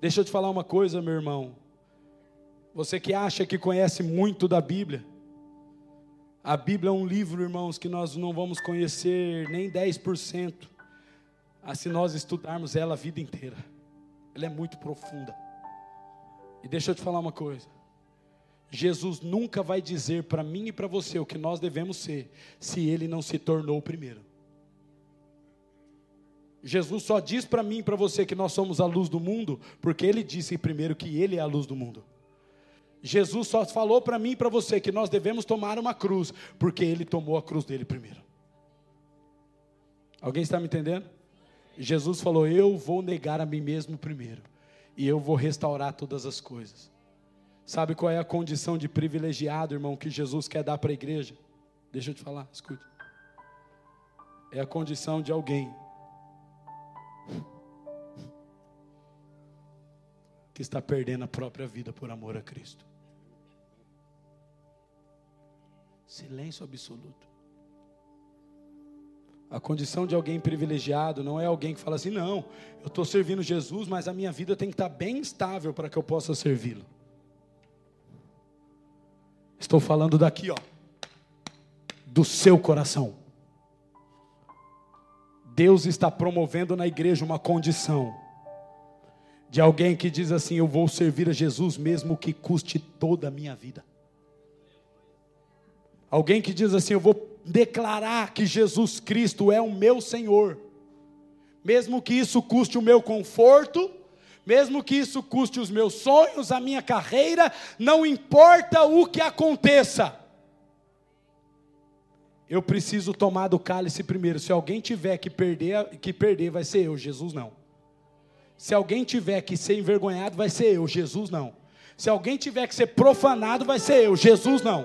[SPEAKER 1] Deixa eu te falar uma coisa, meu irmão. Você que acha que conhece muito da Bíblia, a Bíblia é um livro, irmãos, que nós não vamos conhecer nem 10%, ah, se nós estudarmos ela a vida inteira. Ela é muito profunda. E deixa eu te falar uma coisa. Jesus nunca vai dizer para mim e para você o que nós devemos ser, se ele não se tornou o primeiro. Jesus só diz para mim e para você que nós somos a luz do mundo, porque ele disse primeiro que ele é a luz do mundo. Jesus só falou para mim e para você que nós devemos tomar uma cruz, porque ele tomou a cruz dele primeiro. Alguém está me entendendo? Jesus falou: Eu vou negar a mim mesmo primeiro, e eu vou restaurar todas as coisas. Sabe qual é a condição de privilegiado, irmão, que Jesus quer dar para a igreja? Deixa eu te falar, escute. É a condição de alguém que está perdendo a própria vida por amor a Cristo. Silêncio absoluto. A condição de alguém privilegiado não é alguém que fala assim: não, eu estou servindo Jesus, mas a minha vida tem que estar bem estável para que eu possa servi-lo. Estou falando daqui, ó, do seu coração. Deus está promovendo na igreja uma condição de alguém que diz assim: Eu vou servir a Jesus mesmo que custe toda a minha vida. Alguém que diz assim: Eu vou declarar que Jesus Cristo é o meu Senhor, mesmo que isso custe o meu conforto, mesmo que isso custe os meus sonhos, a minha carreira, não importa o que aconteça. Eu preciso tomar do cálice primeiro. Se alguém tiver que perder, que perder vai ser eu, Jesus não. Se alguém tiver que ser envergonhado, vai ser eu, Jesus não. Se alguém tiver que ser profanado, vai ser eu, Jesus não.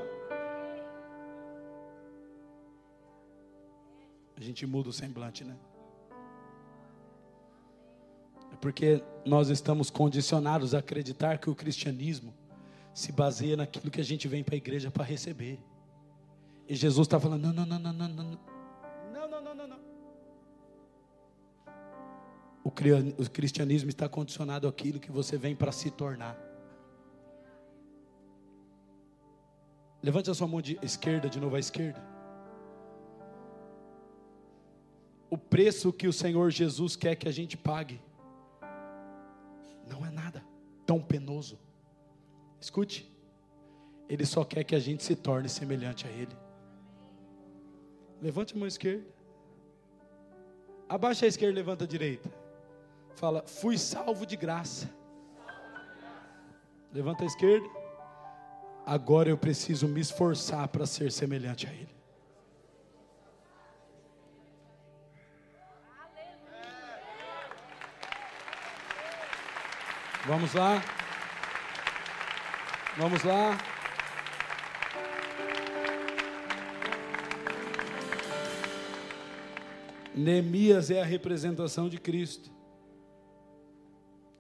[SPEAKER 1] A gente muda o semblante, né? Porque nós estamos condicionados a acreditar que o cristianismo se baseia naquilo que a gente vem para a igreja para receber. E Jesus está falando: não, não, não, não, não, não, não, não, não, não, não. O cristianismo está condicionado àquilo que você vem para se tornar. Levante a sua mão de esquerda, de novo à esquerda. O preço que o Senhor Jesus quer que a gente pague tão penoso. Escute, Ele só quer que a gente se torne semelhante a Ele. Levante a mão esquerda. Abaixa a esquerda, levanta a direita. Fala, fui salvo de graça. Levanta a esquerda. Agora eu preciso me esforçar para ser semelhante a Ele. Vamos lá. Vamos lá. Neemias é a representação de Cristo.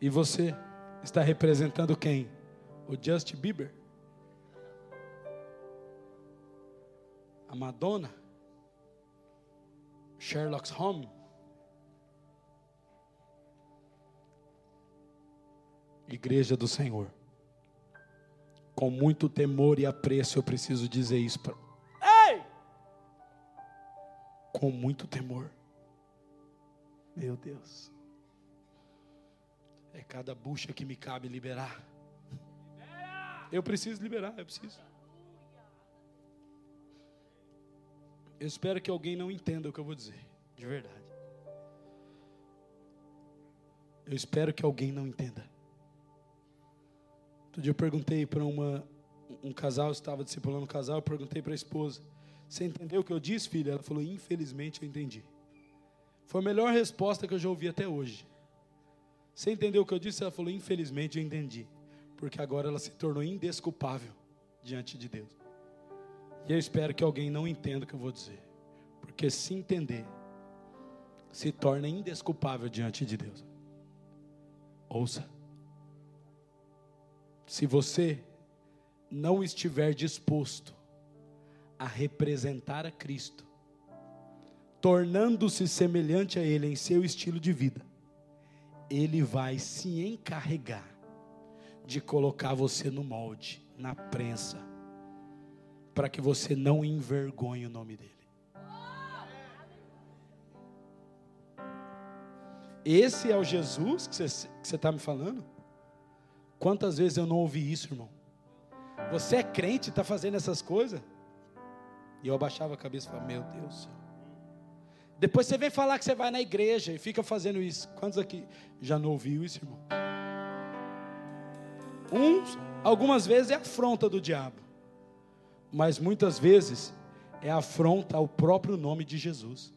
[SPEAKER 1] E você está representando quem? O Justin Bieber? A Madonna? Sherlock Holmes? Igreja do Senhor. Com muito temor e apreço eu preciso dizer isso para. Ei! Com muito temor. Meu Deus. É cada bucha que me cabe liberar. Eu preciso liberar, eu preciso. Eu espero que alguém não entenda o que eu vou dizer, de verdade. Eu espero que alguém não entenda. Outro dia eu perguntei para uma um casal, estava discipulando um casal, eu perguntei para a esposa: "Você entendeu o que eu disse, filha?" Ela falou: "Infelizmente eu entendi." Foi a melhor resposta que eu já ouvi até hoje. Você entendeu o que eu disse? Ela falou: Infelizmente eu entendi. Porque agora ela se tornou indesculpável diante de Deus. E eu espero que alguém não entenda o que eu vou dizer. Porque se entender, se torna indesculpável diante de Deus. Ouça. Se você não estiver disposto a representar a Cristo, tornando-se semelhante a Ele em seu estilo de vida, Ele vai se encarregar de colocar você no molde, na prensa, para que você não envergonhe o nome dEle. Esse é o Jesus que você está me falando? Quantas vezes eu não ouvi isso, irmão? Você é crente está fazendo essas coisas? E eu abaixava a cabeça e falava: Meu Deus céu. Depois você vem falar que você vai na igreja e fica fazendo isso. Quantos aqui já não ouviu isso, irmão? Uns, algumas vezes é afronta do diabo, mas muitas vezes é afronta ao próprio nome de Jesus.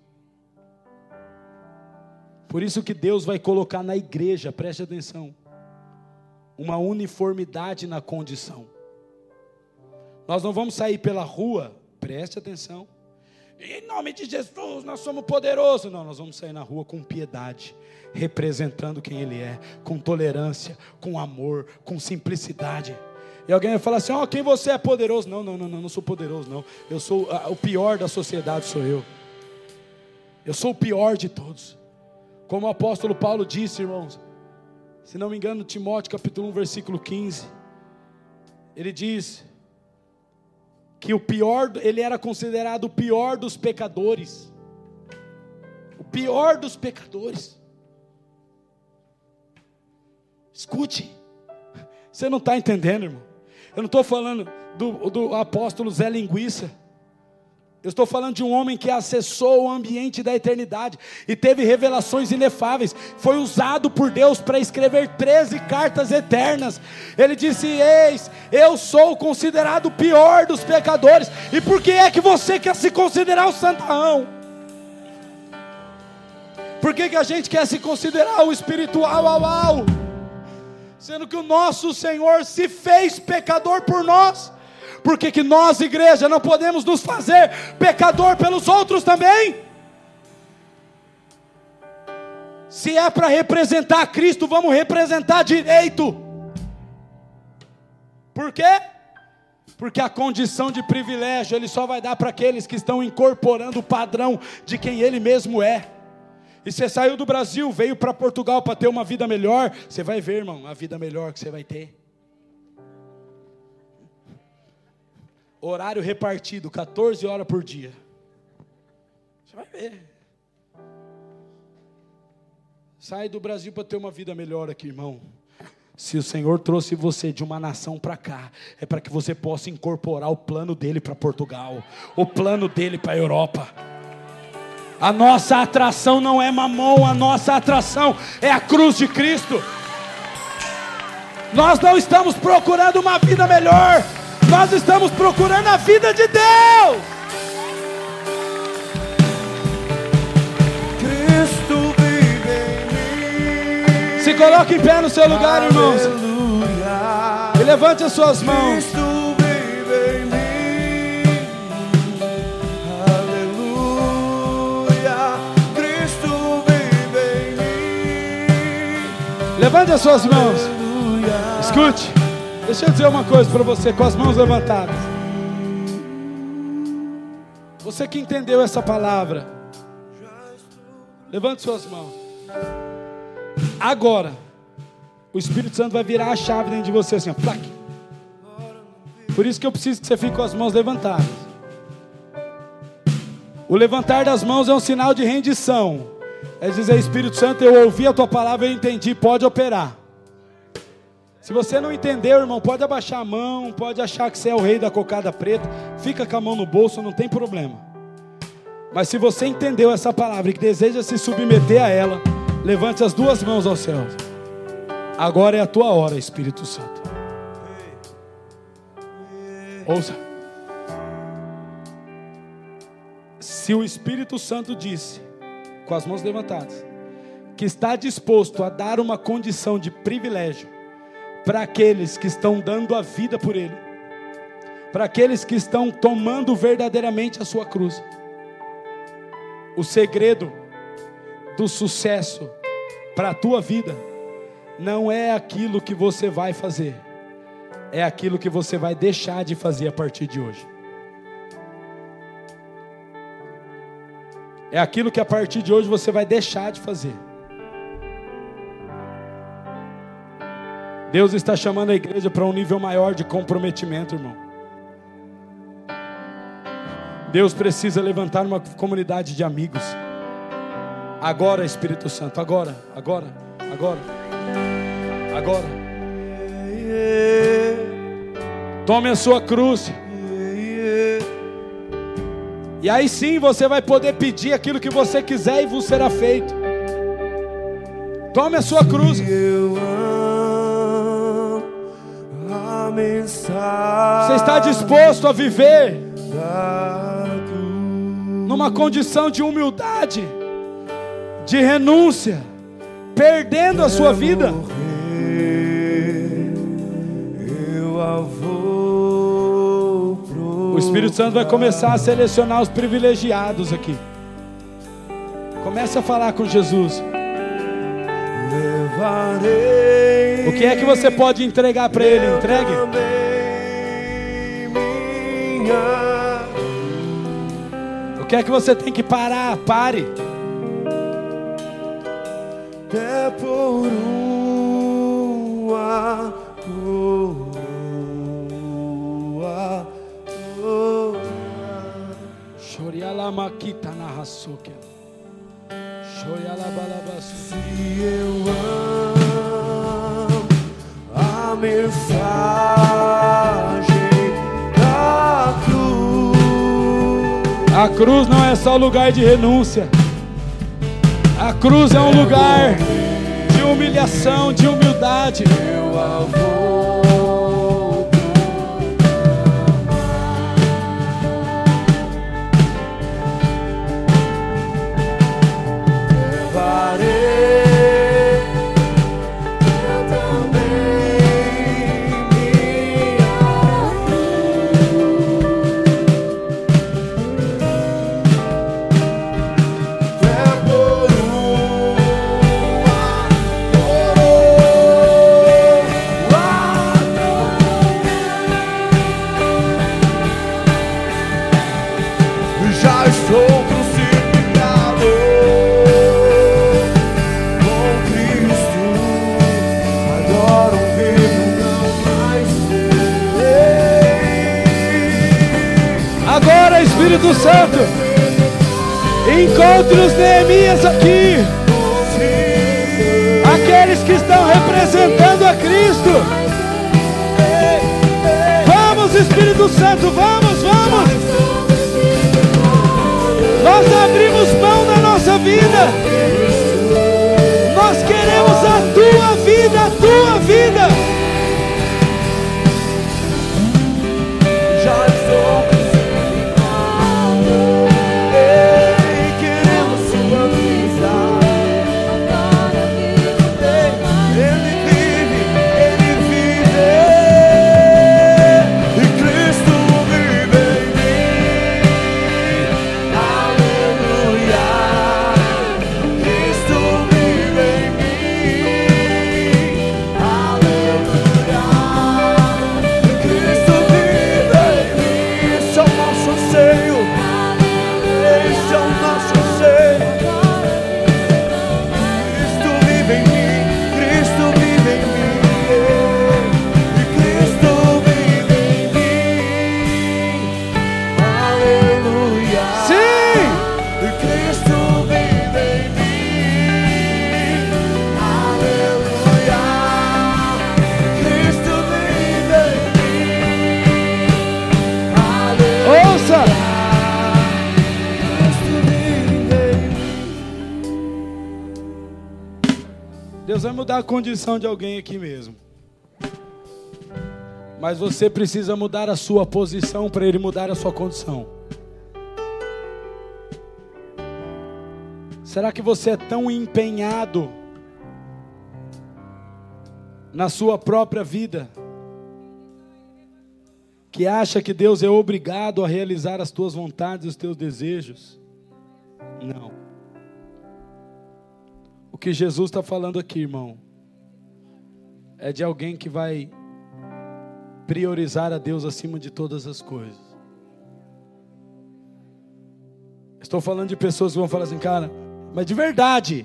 [SPEAKER 1] Por isso que Deus vai colocar na igreja, preste atenção, uma uniformidade na condição. Nós não vamos sair pela rua, preste atenção em nome de Jesus, nós somos poderosos. Não, nós vamos sair na rua com piedade, representando quem Ele é, com tolerância, com amor, com simplicidade. E alguém vai falar assim: Ó, oh, quem você é poderoso? Não, não, não, não, não sou poderoso, não. Eu sou o pior da sociedade, sou eu. Eu sou o pior de todos. Como o apóstolo Paulo disse, irmãos, se não me engano, Timóteo capítulo 1, versículo 15, ele diz: que o pior, ele era considerado o pior dos pecadores. O pior dos pecadores. Escute, você não está entendendo, irmão. Eu não estou falando do, do apóstolo Zé Linguiça. Eu estou falando de um homem que acessou o ambiente da eternidade e teve revelações inefáveis. Foi usado por Deus para escrever 13 cartas eternas. Ele disse: Eis, eu sou considerado o pior dos pecadores. E por que é que você quer se considerar o santarrão? Por que, que a gente quer se considerar o espiritual au, au? Sendo que o nosso Senhor se fez pecador por nós. Porque que nós, igreja, não podemos nos fazer pecador pelos outros também? Se é para representar Cristo, vamos representar direito. Por quê? Porque a condição de privilégio ele só vai dar para aqueles que estão incorporando o padrão de quem ele mesmo é. E você saiu do Brasil, veio para Portugal para ter uma vida melhor, você vai ver, irmão, a vida melhor que você vai ter. Horário repartido, 14 horas por dia. Você vai ver. Sai do Brasil para ter uma vida melhor aqui, irmão. Se o Senhor trouxe você de uma nação para cá, é para que você possa incorporar o plano dele para Portugal, o plano dele para a Europa. A nossa atração não é mamão, a nossa atração é a cruz de Cristo. Nós não estamos procurando uma vida melhor, nós estamos procurando a vida de Deus.
[SPEAKER 2] Cristo vive em mim.
[SPEAKER 1] Se coloque em pé no seu lugar, irmãos,
[SPEAKER 2] Aleluia.
[SPEAKER 1] e levante as suas mãos.
[SPEAKER 2] Cristo vive em mim. Aleluia. Cristo vive em mim.
[SPEAKER 1] Levante as suas mãos. Escute, deixa eu dizer uma coisa para você com as mãos levantadas. Você que entendeu essa palavra, levante suas mãos. Agora, o Espírito Santo vai virar a chave dentro de você assim, ó. Por isso que eu preciso que você fique com as mãos levantadas. O levantar das mãos é um sinal de rendição. É dizer, Espírito Santo, eu ouvi a tua palavra, eu entendi, pode operar. Se você não entendeu, irmão, pode abaixar a mão, pode achar que você é o rei da cocada preta, fica com a mão no bolso, não tem problema. Mas se você entendeu essa palavra e que deseja se submeter a ela, levante as duas mãos aos céus. Agora é a tua hora, Espírito Santo. Ouça. Se o Espírito Santo disse, com as mãos levantadas, que está disposto a dar uma condição de privilégio para aqueles que estão dando a vida por Ele, para aqueles que estão tomando verdadeiramente a sua cruz. O segredo do sucesso para a tua vida não é aquilo que você vai fazer, é aquilo que você vai deixar de fazer a partir de hoje. É aquilo que a partir de hoje você vai deixar de fazer. Deus está chamando a igreja para um nível maior de comprometimento, irmão. Deus precisa levantar uma comunidade de amigos. Agora, Espírito Santo, agora, agora, agora, agora. Tome a sua cruz. E aí sim você vai poder pedir aquilo que você quiser e vos será feito. Tome a sua cruz.
[SPEAKER 2] Mensagem.
[SPEAKER 1] Você está disposto a viver numa condição de humildade, de renúncia, perdendo a sua vida? O Espírito Santo vai começar a selecionar os privilegiados aqui. Comece a falar com Jesus.
[SPEAKER 2] Levarei.
[SPEAKER 1] O que é que você pode entregar para Ele? Entregue. O que é que você tem que parar? Pare.
[SPEAKER 2] até por uma coroa.
[SPEAKER 1] Shorialamakita nahasuke. Shorialabalabasu.
[SPEAKER 2] Se eu amo a mensagem da cruz,
[SPEAKER 1] A cruz não é só lugar de renúncia. A cruz é um lugar de humilhação, de humildade.
[SPEAKER 2] eu a
[SPEAKER 1] Santo, encontre os Neemias aqui. Aqueles que estão representando a Cristo. Vamos, Espírito Santo, vamos, vamos. Nós abrimos mão da nossa vida. Nós queremos a tua vida, a tua vida. A condição de alguém aqui mesmo. Mas você precisa mudar a sua posição para ele mudar a sua condição. Será que você é tão empenhado na sua própria vida que acha que Deus é obrigado a realizar as tuas vontades e os teus desejos? Não. O que Jesus está falando aqui, irmão, é de alguém que vai priorizar a Deus acima de todas as coisas. Estou falando de pessoas que vão falar assim, cara, mas de verdade,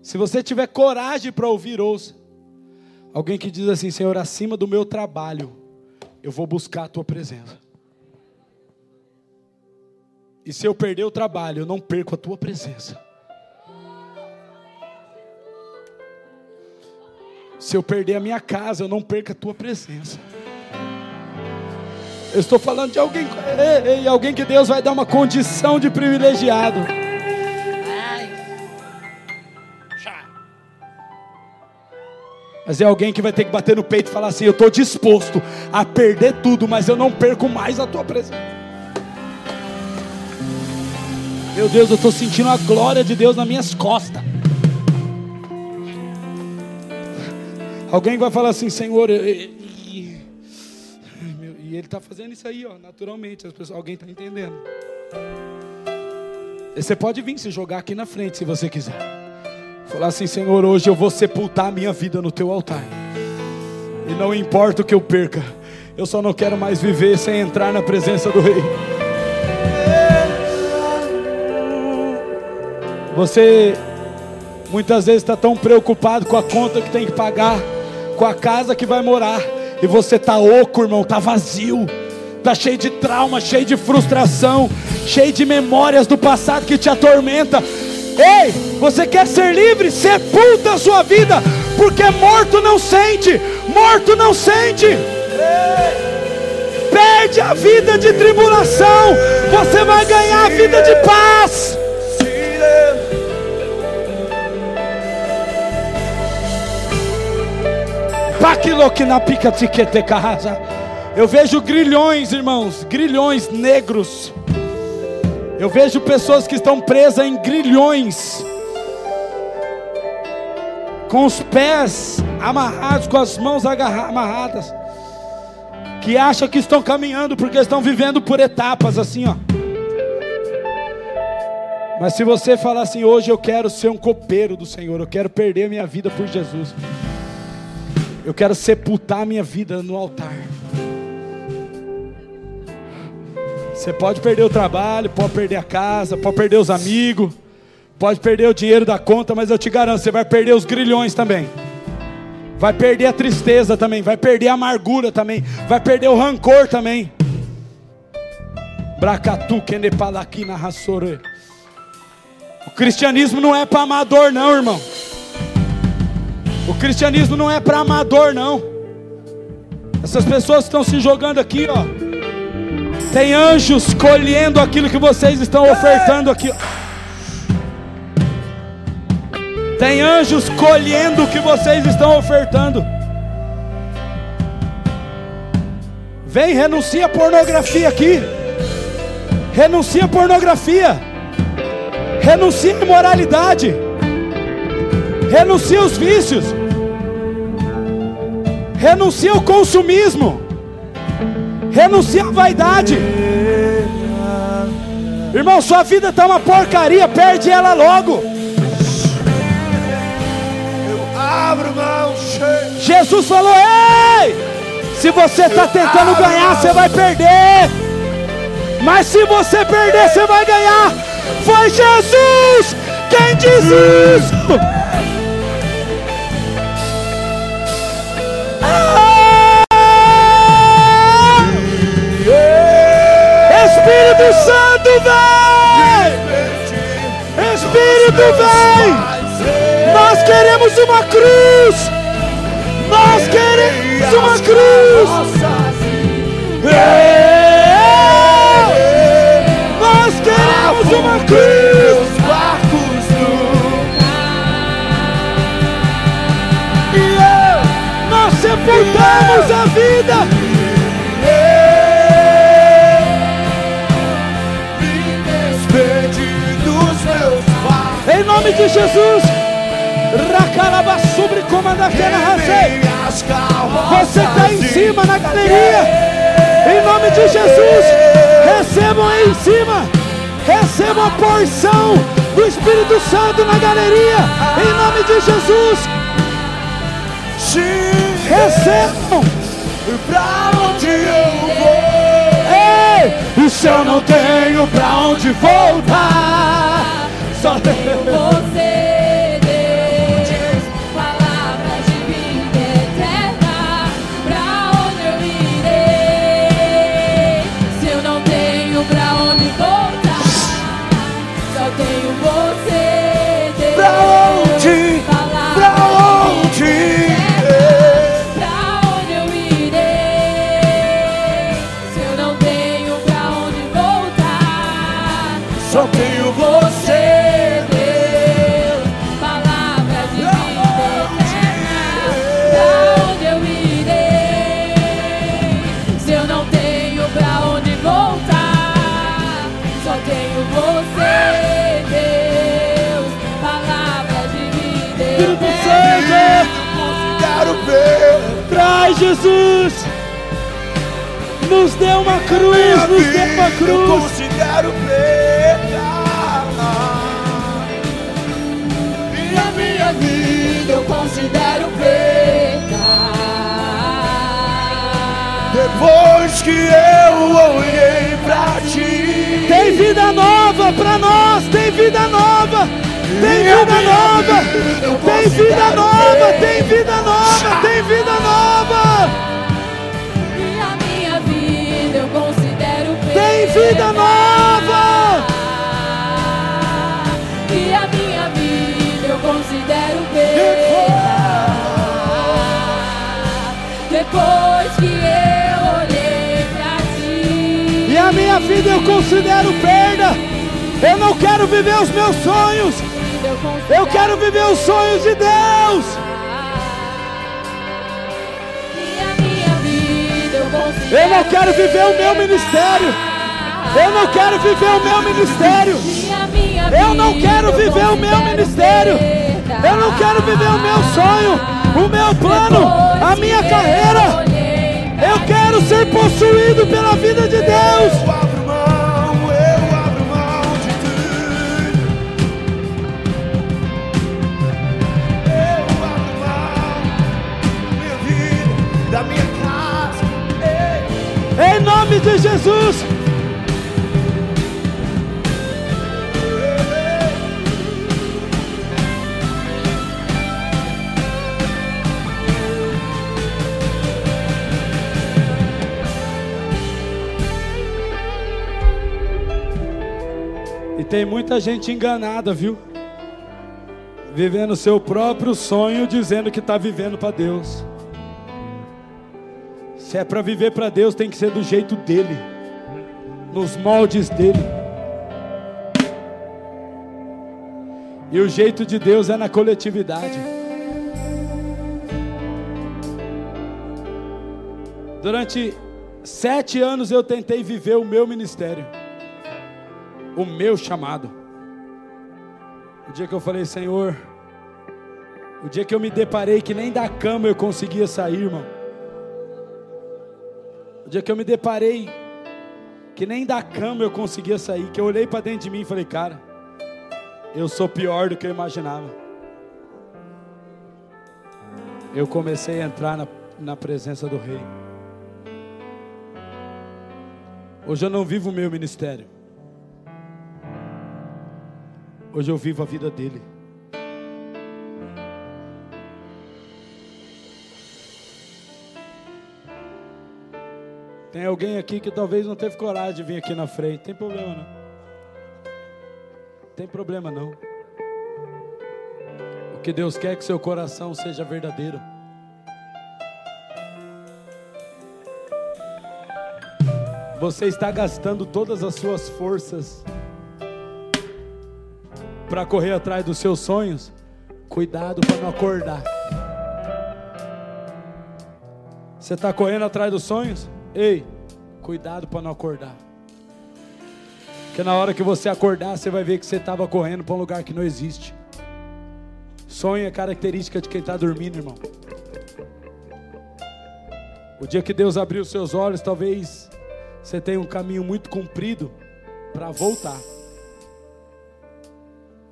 [SPEAKER 1] se você tiver coragem para ouvir, ouça. Alguém que diz assim, Senhor, acima do meu trabalho, eu vou buscar a tua presença. E se eu perder o trabalho, eu não perco a tua presença. Se eu perder a minha casa, eu não perca a tua presença. Eu estou falando de alguém, ei, ei, alguém que Deus vai dar uma condição de privilegiado. Mas é alguém que vai ter que bater no peito e falar assim: Eu estou disposto a perder tudo, mas eu não perco mais a tua presença. Meu Deus, eu estou sentindo a glória de Deus nas minhas costas. Alguém vai falar assim, Senhor, e, e, e ele está fazendo isso aí, ó, naturalmente. As pessoas, alguém está entendendo. Você pode vir se jogar aqui na frente se você quiser. Falar assim, Senhor, hoje eu vou sepultar a minha vida no teu altar. E não importa o que eu perca, eu só não quero mais viver sem entrar na presença do Rei. Você muitas vezes está tão preocupado com a conta que tem que pagar com a casa que vai morar. E você tá oco, irmão, tá vazio. Tá cheio de trauma, cheio de frustração, cheio de memórias do passado que te atormenta. Ei, você quer ser livre? Sepulta a sua vida, porque morto não sente, morto não sente. Perde a vida de tribulação, você vai ganhar a vida de paz. Eu vejo grilhões, irmãos, grilhões negros. Eu vejo pessoas que estão presas em grilhões, com os pés amarrados, com as mãos amarradas, que acham que estão caminhando porque estão vivendo por etapas, assim, ó. Mas se você falar assim, hoje eu quero ser um copeiro do Senhor, eu quero perder minha vida por Jesus. Eu quero sepultar minha vida no altar. Você pode perder o trabalho, pode perder a casa, pode perder os amigos, pode perder o dinheiro da conta, mas eu te garanto, você vai perder os grilhões também. Vai perder a tristeza também, vai perder a amargura também, vai perder o rancor também. Bracatu rassore. O cristianismo não é para amador não, irmão. O cristianismo não é para amador, não. Essas pessoas estão se jogando aqui, ó. Tem anjos colhendo aquilo que vocês estão ofertando aqui. Tem anjos colhendo o que vocês estão ofertando. Vem, renuncia a pornografia aqui. Renuncia a pornografia. Renuncia a imoralidade. Renuncia os vícios. Renuncia o consumismo. Renuncia a vaidade. Irmão, sua vida está uma porcaria, perde ela logo.
[SPEAKER 2] Abro mão, cheio.
[SPEAKER 1] Jesus falou: Ei, se você está tentando ganhar, você vai perder. Mas se você perder, você vai ganhar. Foi Jesus quem diz isso. Espírito Santo vem! Espírito vem! Nós queremos uma cruz! Nós queremos uma cruz! Nós queremos uma cruz! Sepultamos a nome de Jesus! Racaraba sobre
[SPEAKER 2] carroças
[SPEAKER 1] Você está em cima na galeria! Em nome de Jesus! Recebam aí em cima! Recebam a porção do Espírito Santo na galeria! Em nome de Jesus! Recebam!
[SPEAKER 2] Pra onde eu vou?
[SPEAKER 1] Ei! E se eu não tenho pra onde voltar? Só cruz, nos dê uma
[SPEAKER 2] vida, eu
[SPEAKER 1] cruz!
[SPEAKER 2] considero preta. E a minha vida eu considero preta. Depois que eu olhei pra ti,
[SPEAKER 1] Tem vida nova pra nós, tem vida nova, tem
[SPEAKER 2] Minha
[SPEAKER 1] vida
[SPEAKER 2] vida
[SPEAKER 1] nova, tem vida nova,
[SPEAKER 2] bem.
[SPEAKER 1] tem vida nova, tem vida nova,
[SPEAKER 3] vida
[SPEAKER 1] nova.
[SPEAKER 3] E a minha vida eu considero perda. Depois que eu olhei pra ti.
[SPEAKER 1] E a minha vida eu considero perda. Eu não quero viver os meus sonhos,
[SPEAKER 3] Eu,
[SPEAKER 1] quero viver os sonhos de Deus.
[SPEAKER 3] E a minha vida eu considero
[SPEAKER 1] Eu não quero viver o meu ministério. Eu não quero viver o meu ministério. Eu não quero viver o meu ministério. Eu não quero viver o meu sonho, o meu plano, a minha carreira. Eu quero ser possuído pela vida de Deus.
[SPEAKER 2] eu abro mão, eu
[SPEAKER 1] tem muita gente enganada, viu? Vivendo seu próprio sonho, dizendo que está vivendo para Deus. Se é para viver para Deus, tem que ser do jeito dele. nos moldes dele. E o jeito de Deus é na coletividade. Durante sete anos eu tentei viver o meu ministério, o meu chamado. O dia que eu falei, Senhor, o dia que eu me deparei que nem da cama eu conseguia sair, irmão. O dia que eu me deparei que nem da cama eu conseguia sair, que eu olhei para dentro de mim e falei, cara, eu sou pior do que eu imaginava. Eu comecei a entrar na, na presença do Rei. Hoje eu não vivo o meu ministério. Hoje eu vivo a vida dele. Tem alguém aqui que talvez não teve coragem de vir aqui na frente. Tem problema não. Tem problema não. O que Deus quer é que seu coração seja verdadeiro. Você está gastando todas as suas forças para correr atrás dos seus sonhos. Cuidado para não acordar. Você está correndo atrás dos sonhos? Ei, cuidado para não acordar. Porque na hora que você acordar, você vai ver que você estava correndo para um lugar que não existe. Sonho é característica de quem está dormindo, irmão. O dia que Deus abrir os seus olhos, talvez você tenha um caminho muito comprido para voltar.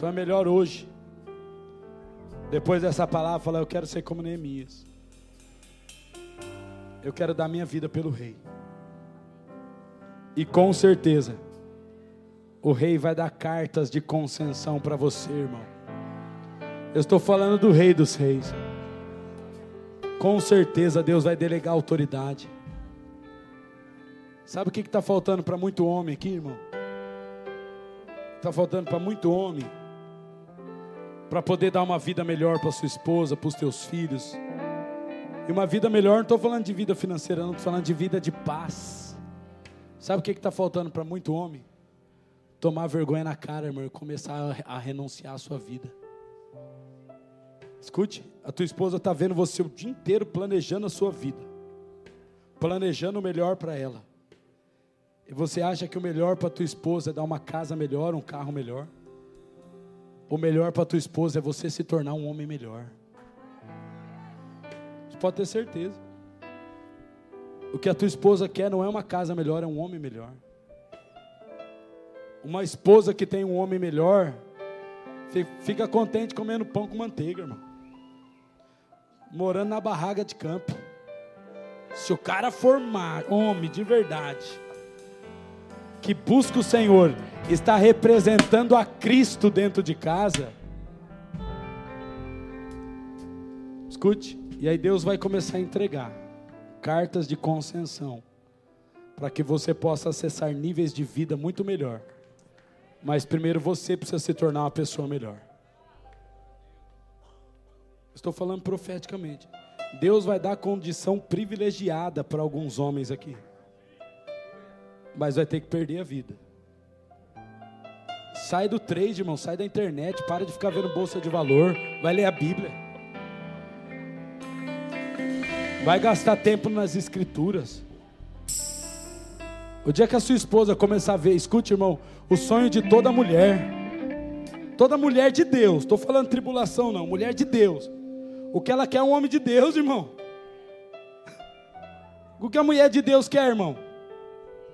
[SPEAKER 1] Então é melhor hoje, depois dessa palavra, falar: Eu quero ser como Neemias. Eu quero dar minha vida pelo Rei. E com certeza, o Rei vai dar cartas de concessão para você, irmão. Eu estou falando do Rei dos Reis. Com certeza, Deus vai delegar autoridade. Sabe o que está faltando para muito homem aqui, irmão? Está faltando para muito homem para poder dar uma vida melhor para sua esposa, para os teus filhos. E uma vida melhor, não estou falando de vida financeira, não estou falando de vida de paz. Sabe o que está faltando para muito homem? Tomar vergonha na cara, irmão, e começar a, a renunciar à sua vida. Escute, a tua esposa está vendo você o dia inteiro planejando a sua vida, planejando o melhor para ela. E você acha que o melhor para tua esposa é dar uma casa melhor, um carro melhor? O melhor para tua esposa é você se tornar um homem melhor. Você pode ter certeza. O que a tua esposa quer não é uma casa melhor, é um homem melhor. Uma esposa que tem um homem melhor, fica contente comendo pão com manteiga, irmão. Morando na barraga de campo. Se o cara formar homem de verdade, que busca o Senhor, está representando a Cristo dentro de casa. Escute, e aí Deus vai começar a entregar cartas de concessão para que você possa acessar níveis de vida muito melhor. Mas primeiro você precisa se tornar uma pessoa melhor. Estou falando profeticamente. Deus vai dar condição privilegiada para alguns homens aqui. Mas vai ter que perder a vida. Sai do trade, irmão, sai da internet, para de ficar vendo bolsa de valor, vai ler a Bíblia. Vai gastar tempo nas escrituras. O dia que a sua esposa começar a ver, escute, irmão, o sonho de toda mulher, toda mulher de Deus, estou falando tribulação não, mulher de Deus. O que ela quer é um homem de Deus, irmão. <laughs> O que a mulher de Deus quer, irmão?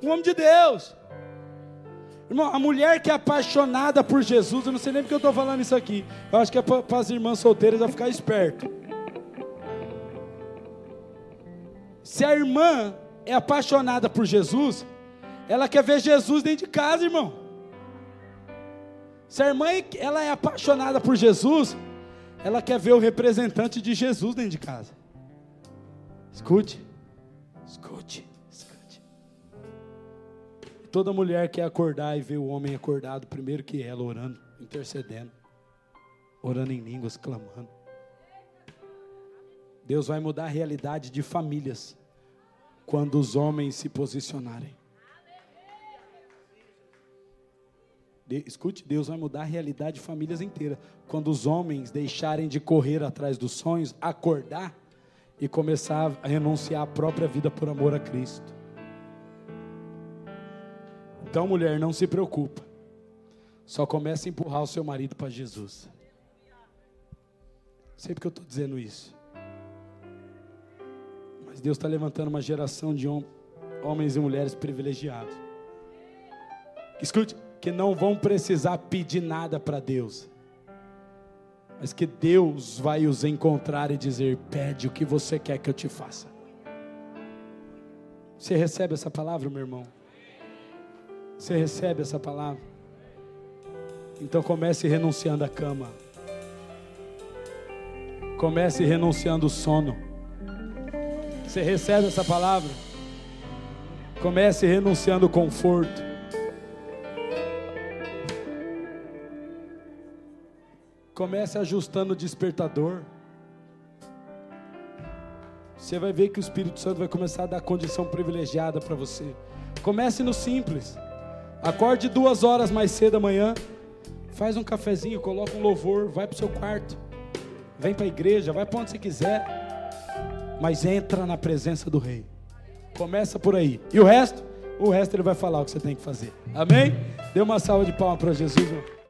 [SPEAKER 1] Um homem de Deus. Irmão, a mulher que é apaixonada por Jesus, eu não sei nem porque eu estou falando isso aqui. Eu acho que é para as irmãs solteiras a ficar esperto. Se a irmã é apaixonada por Jesus, ela quer ver Jesus dentro de casa, irmão. Se a irmã ela é apaixonada por Jesus, ela quer ver o representante de Jesus dentro de casa. Escute, escute. Toda mulher quer acordar e ver o homem acordado primeiro que ela, orando, intercedendo, orando em línguas, clamando. Deus vai mudar a realidade de famílias quando os homens se posicionarem. De, escute, Deus vai mudar a realidade de famílias inteiras. Quando os homens deixarem de correr atrás dos sonhos, acordar e começar a renunciar à própria vida por amor a Cristo. Então, mulher, não se preocupa. Só comece a empurrar o seu marido para Jesus. Sei porque eu estou dizendo isso. Mas Deus está levantando uma geração de hom homens e mulheres privilegiados. Escute, que não vão precisar pedir nada para Deus. Mas que Deus vai os encontrar e dizer: pede o que você quer que eu te faça. Você recebe essa palavra, meu irmão? Você recebe essa palavra? Então comece renunciando à cama. Comece renunciando o sono. Você recebe essa palavra? Comece renunciando o conforto. Comece ajustando o despertador. Você vai ver que o Espírito Santo vai começar a dar condição privilegiada para você. Comece no simples. Acorde duas horas mais cedo amanhã. Faz um cafezinho, coloca um louvor, vai para o seu quarto. Vem para a igreja, vai para onde você quiser. Mas entra na presença do Rei. Começa por aí. E o resto? O resto ele vai falar o que você tem que fazer. Amém? Dê uma salva de palmas para Jesus.